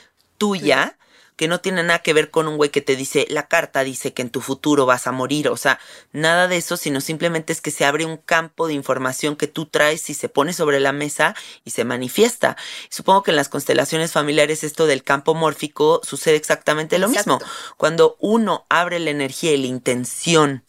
tuya. Que no tiene nada que ver con un güey que te dice, la carta dice que en tu futuro vas a morir. O sea, nada de eso, sino simplemente es que se abre un campo de información que tú traes y se pone sobre la mesa y se manifiesta. Supongo que en las constelaciones familiares esto del campo mórfico sucede exactamente lo mismo. Cuando uno abre la energía y la intención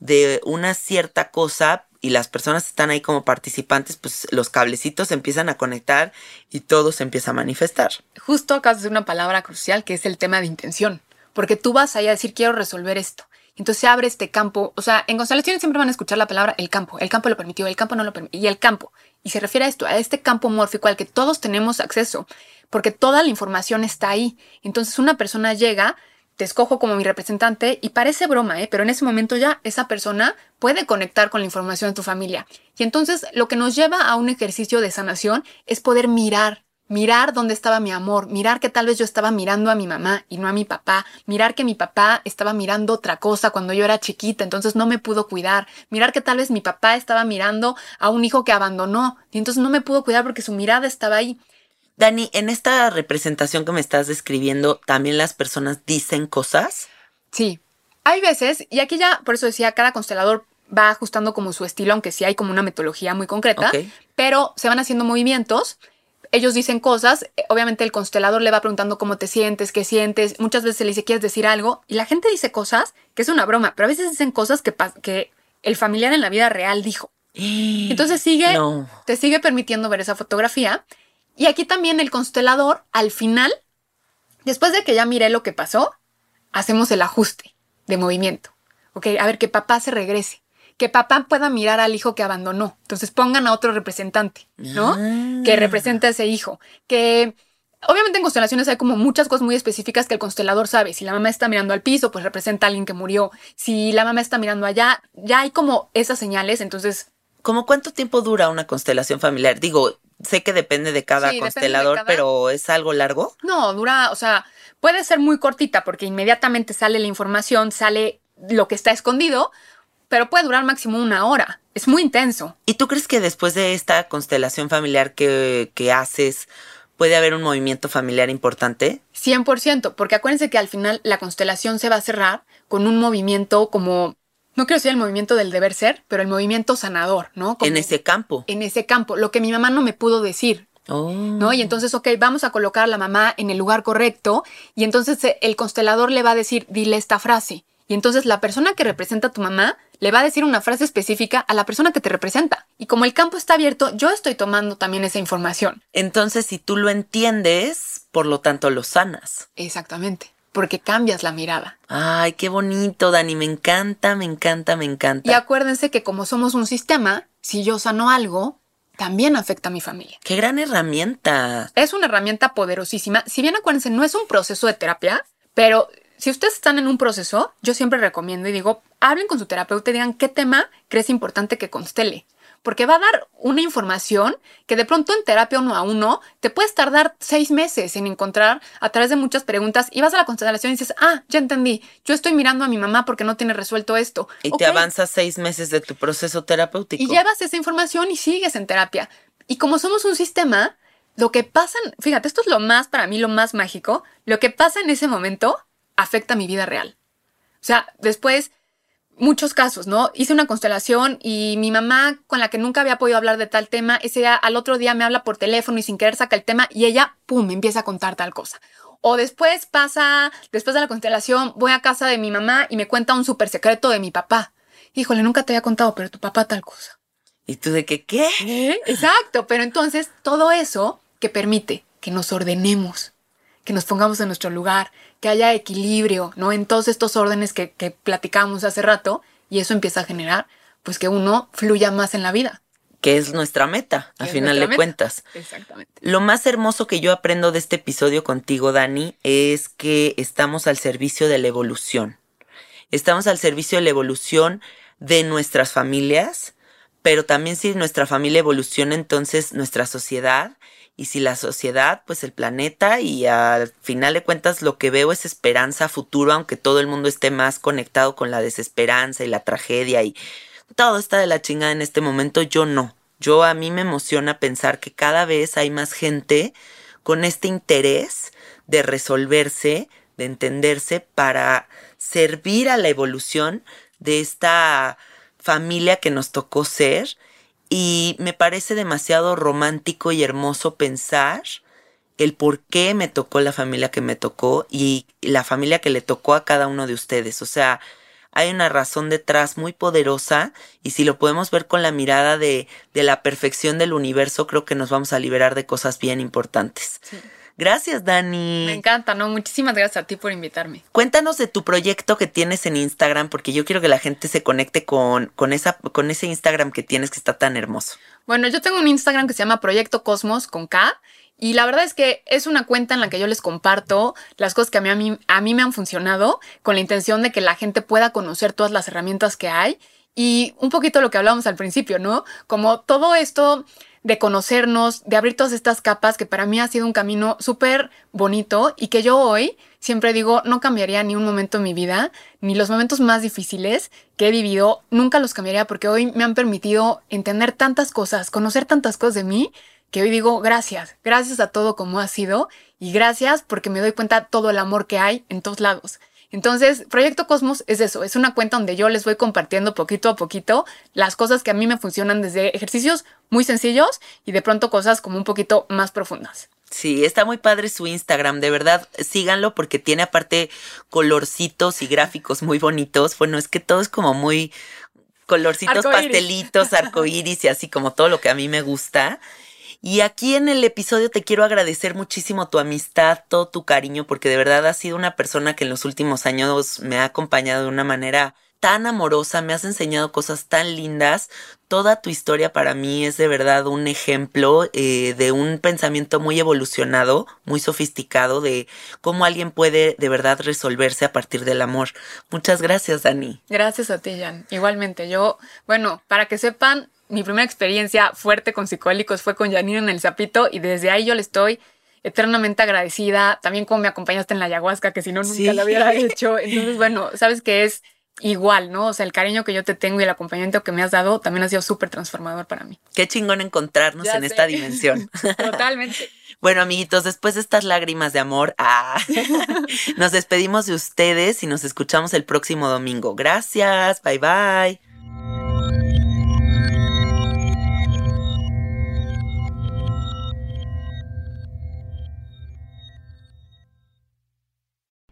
de una cierta cosa y las personas están ahí como participantes, pues los cablecitos se empiezan a conectar y todo se empieza a manifestar. Justo acabas de una palabra crucial que es el tema de intención. Porque tú vas ahí a decir, quiero resolver esto. Entonces se abre este campo. O sea, en constelaciones siempre van a escuchar la palabra el campo. El campo lo permitió, el campo no lo permitió. Y el campo. Y se refiere a esto, a este campo mórfico al que todos tenemos acceso. Porque toda la información está ahí. Entonces una persona llega te escojo como mi representante y parece broma, ¿eh? pero en ese momento ya esa persona puede conectar con la información de tu familia. Y entonces lo que nos lleva a un ejercicio de sanación es poder mirar mirar dónde estaba mi amor, mirar que tal vez yo estaba mirando a mi mamá y no a mi papá, mirar que mi papá estaba mirando otra cosa cuando yo era chiquita, entonces no me pudo cuidar, mirar que tal vez mi papá estaba mirando a un hijo que abandonó y entonces no me pudo cuidar porque su mirada estaba ahí. Dani, en esta representación que me estás describiendo, ¿también las personas dicen cosas? Sí, hay veces, y aquí ya, por eso decía, cada constelador va ajustando como su estilo, aunque sí hay como una metodología muy concreta, pero se van haciendo movimientos ellos dicen cosas, eh, obviamente el constelador le va preguntando cómo te sientes, qué sientes, muchas veces le dice, ¿quieres decir algo? Y la gente dice cosas que es una broma, pero a veces dicen cosas que, que el familiar en la vida real dijo. Entonces sigue, te sigue permitiendo ver esa fotografía. Y aquí también el constelador, al final, después de que ya miré lo que pasó, hacemos el ajuste de movimiento. Ok, a ver que papá se regrese que papá pueda mirar al hijo que abandonó. Entonces pongan a otro representante, ¿no? Que represente a ese hijo. Que obviamente en constelaciones hay como muchas cosas muy específicas que el constelador sabe. Si la mamá está mirando al piso, pues representa a alguien que murió. Si la mamá está mirando allá, ya hay como esas señales. Entonces. ¿Cómo cuánto tiempo dura una constelación familiar? Digo, sé que depende de cada constelador, pero ¿es algo largo? No, dura, o sea, puede ser muy cortita porque inmediatamente sale la información, sale lo que está escondido, pero puede durar máximo una hora. Es muy intenso. ¿Y tú crees que después de esta constelación familiar que, que haces, puede haber un movimiento familiar importante? 100%, porque acuérdense que al final la constelación se va a cerrar con un movimiento como no quiero decir el movimiento del deber ser, pero el movimiento sanador, ¿no? en ese campo. En ese campo, lo que mi mamá no me pudo decir. Oh. ¿No? Y entonces, ok, vamos a colocar a la mamá en el lugar correcto y entonces eh, el constelador le va a decir, dile esta frase. Y entonces la persona que representa a tu mamá le va a decir una frase específica a la persona que te representa. Y como el campo está abierto, yo estoy tomando también esa información. Entonces, si tú lo entiendes, por lo tanto lo sanas. Exactamente. Porque cambias la mirada. Ay, qué bonito, Dani. Me encanta, me encanta, me encanta. Y acuérdense que como somos un sistema, si yo sano algo, también afecta a mi familia. Qué gran herramienta. Es una herramienta poderosísima. Si bien acuérdense, no es un proceso de terapia, pero si ustedes están en un proceso, yo siempre recomiendo y digo, hablen con su terapeuta y digan qué tema crees importante que constele. Porque va a dar una información que de pronto en terapia uno a uno te puedes tardar seis meses en encontrar a través de muchas preguntas y vas a la constelación y dices, ah, ya entendí, yo estoy mirando a mi mamá porque no tiene resuelto esto. Y te avanzas seis meses de tu proceso terapéutico. Y llevas esa información y sigues en terapia. Y como somos un sistema, lo que pasa, fíjate, esto es lo más, para mí, lo más mágico, lo que pasa en ese momento afecta mi vida real. O sea, después, muchos casos, ¿no? Hice una constelación y mi mamá, con la que nunca había podido hablar de tal tema, ese día, al otro día me habla por teléfono y sin querer saca el tema y ella, pum, me empieza a contar tal cosa. O después pasa, después de la constelación, voy a casa de mi mamá y me cuenta un súper secreto de mi papá. Híjole, nunca te había contado, pero tu papá tal cosa. ¿Y tú de qué qué? ¿Eh? Exacto, pero entonces todo eso que permite que nos ordenemos, que nos pongamos en nuestro lugar, que haya equilibrio, ¿no? En todos estos órdenes que, que platicamos hace rato, y eso empieza a generar, pues que uno fluya más en la vida. Que es nuestra meta, a final de cuentas. Exactamente. Lo más hermoso que yo aprendo de este episodio contigo, Dani, es que estamos al servicio de la evolución. Estamos al servicio de la evolución de nuestras familias, pero también si nuestra familia evoluciona, entonces nuestra sociedad y si la sociedad, pues el planeta y al final de cuentas lo que veo es esperanza futuro, aunque todo el mundo esté más conectado con la desesperanza y la tragedia y todo está de la chingada en este momento, yo no. Yo a mí me emociona pensar que cada vez hay más gente con este interés de resolverse, de entenderse para servir a la evolución de esta familia que nos tocó ser y me parece demasiado romántico y hermoso pensar el por qué me tocó la familia que me tocó y la familia que le tocó a cada uno de ustedes. O sea, hay una razón detrás muy poderosa y si lo podemos ver con la mirada de, de la perfección del universo, creo que nos vamos a liberar de cosas bien importantes. Gracias, Dani. Me encanta, ¿no? Muchísimas gracias a ti por invitarme. Cuéntanos de tu proyecto que tienes en Instagram, porque yo quiero que la gente se conecte con, con, esa, con ese Instagram que tienes que está tan hermoso. Bueno, yo tengo un Instagram que se llama Proyecto Cosmos con K Y la verdad es que es una cuenta en la que yo les comparto las cosas que a mí, a mí, a mí me han funcionado con la intención de que la gente pueda conocer todas las herramientas que hay y un poquito lo que hablábamos al principio, ¿no? Como todo esto de conocernos, de abrir todas estas capas, que para mí ha sido un camino súper bonito y que yo hoy siempre digo, no cambiaría ni un momento en mi vida, ni los momentos más difíciles que he vivido, nunca los cambiaría porque hoy me han permitido entender tantas cosas, conocer tantas cosas de mí, que hoy digo gracias, gracias a todo como ha sido y gracias porque me doy cuenta todo el amor que hay en todos lados. Entonces, Proyecto Cosmos es eso, es una cuenta donde yo les voy compartiendo poquito a poquito las cosas que a mí me funcionan desde ejercicios muy sencillos y de pronto cosas como un poquito más profundas. Sí, está muy padre su Instagram, de verdad, síganlo porque tiene aparte colorcitos y gráficos muy bonitos. Bueno, es que todo es como muy colorcitos, Arcoíris. pastelitos, arcoíris y así como todo lo que a mí me gusta. Y aquí en el episodio te quiero agradecer muchísimo tu amistad, todo tu cariño, porque de verdad has sido una persona que en los últimos años me ha acompañado de una manera tan amorosa, me has enseñado cosas tan lindas. Toda tu historia para mí es de verdad un ejemplo eh, de un pensamiento muy evolucionado, muy sofisticado, de cómo alguien puede de verdad resolverse a partir del amor. Muchas gracias, Dani. Gracias a ti, Jan. Igualmente, yo, bueno, para que sepan, mi primera experiencia fuerte con psicodélicos fue con Janine en el Zapito y desde ahí yo le estoy eternamente agradecida. También como me acompañaste en la ayahuasca, que si no, nunca Sí. lo hubiera hecho. Entonces, bueno, sabes que es igual, ¿no? O sea, el cariño que yo te tengo y el acompañamiento que me has dado también ha sido súper transformador para mí. Qué chingón encontrarnos Ya en sé. esta dimensión. Totalmente. Bueno, amiguitos, después de estas lágrimas de amor, ah, nos despedimos de ustedes y nos escuchamos el próximo domingo. Gracias, bye bye.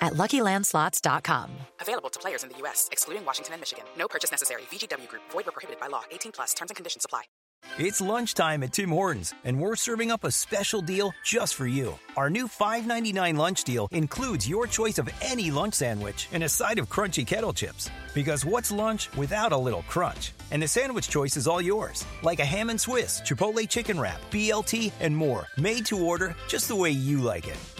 at luckylandslots.com. Available to players in the U.S., excluding Washington and Michigan. No purchase necessary. VGW Group, void or prohibited by law. 18 plus terms and conditions apply. It's lunchtime at Tim Hortons, and we're serving up a special deal just for you. Our new $5.99 lunch deal includes your choice of any lunch sandwich and a side of crunchy kettle chips. Because what's lunch without a little crunch? And the sandwich choice is all yours, like a ham and Swiss, Chipotle chicken wrap, BLT, and more, made to order just the way you like it.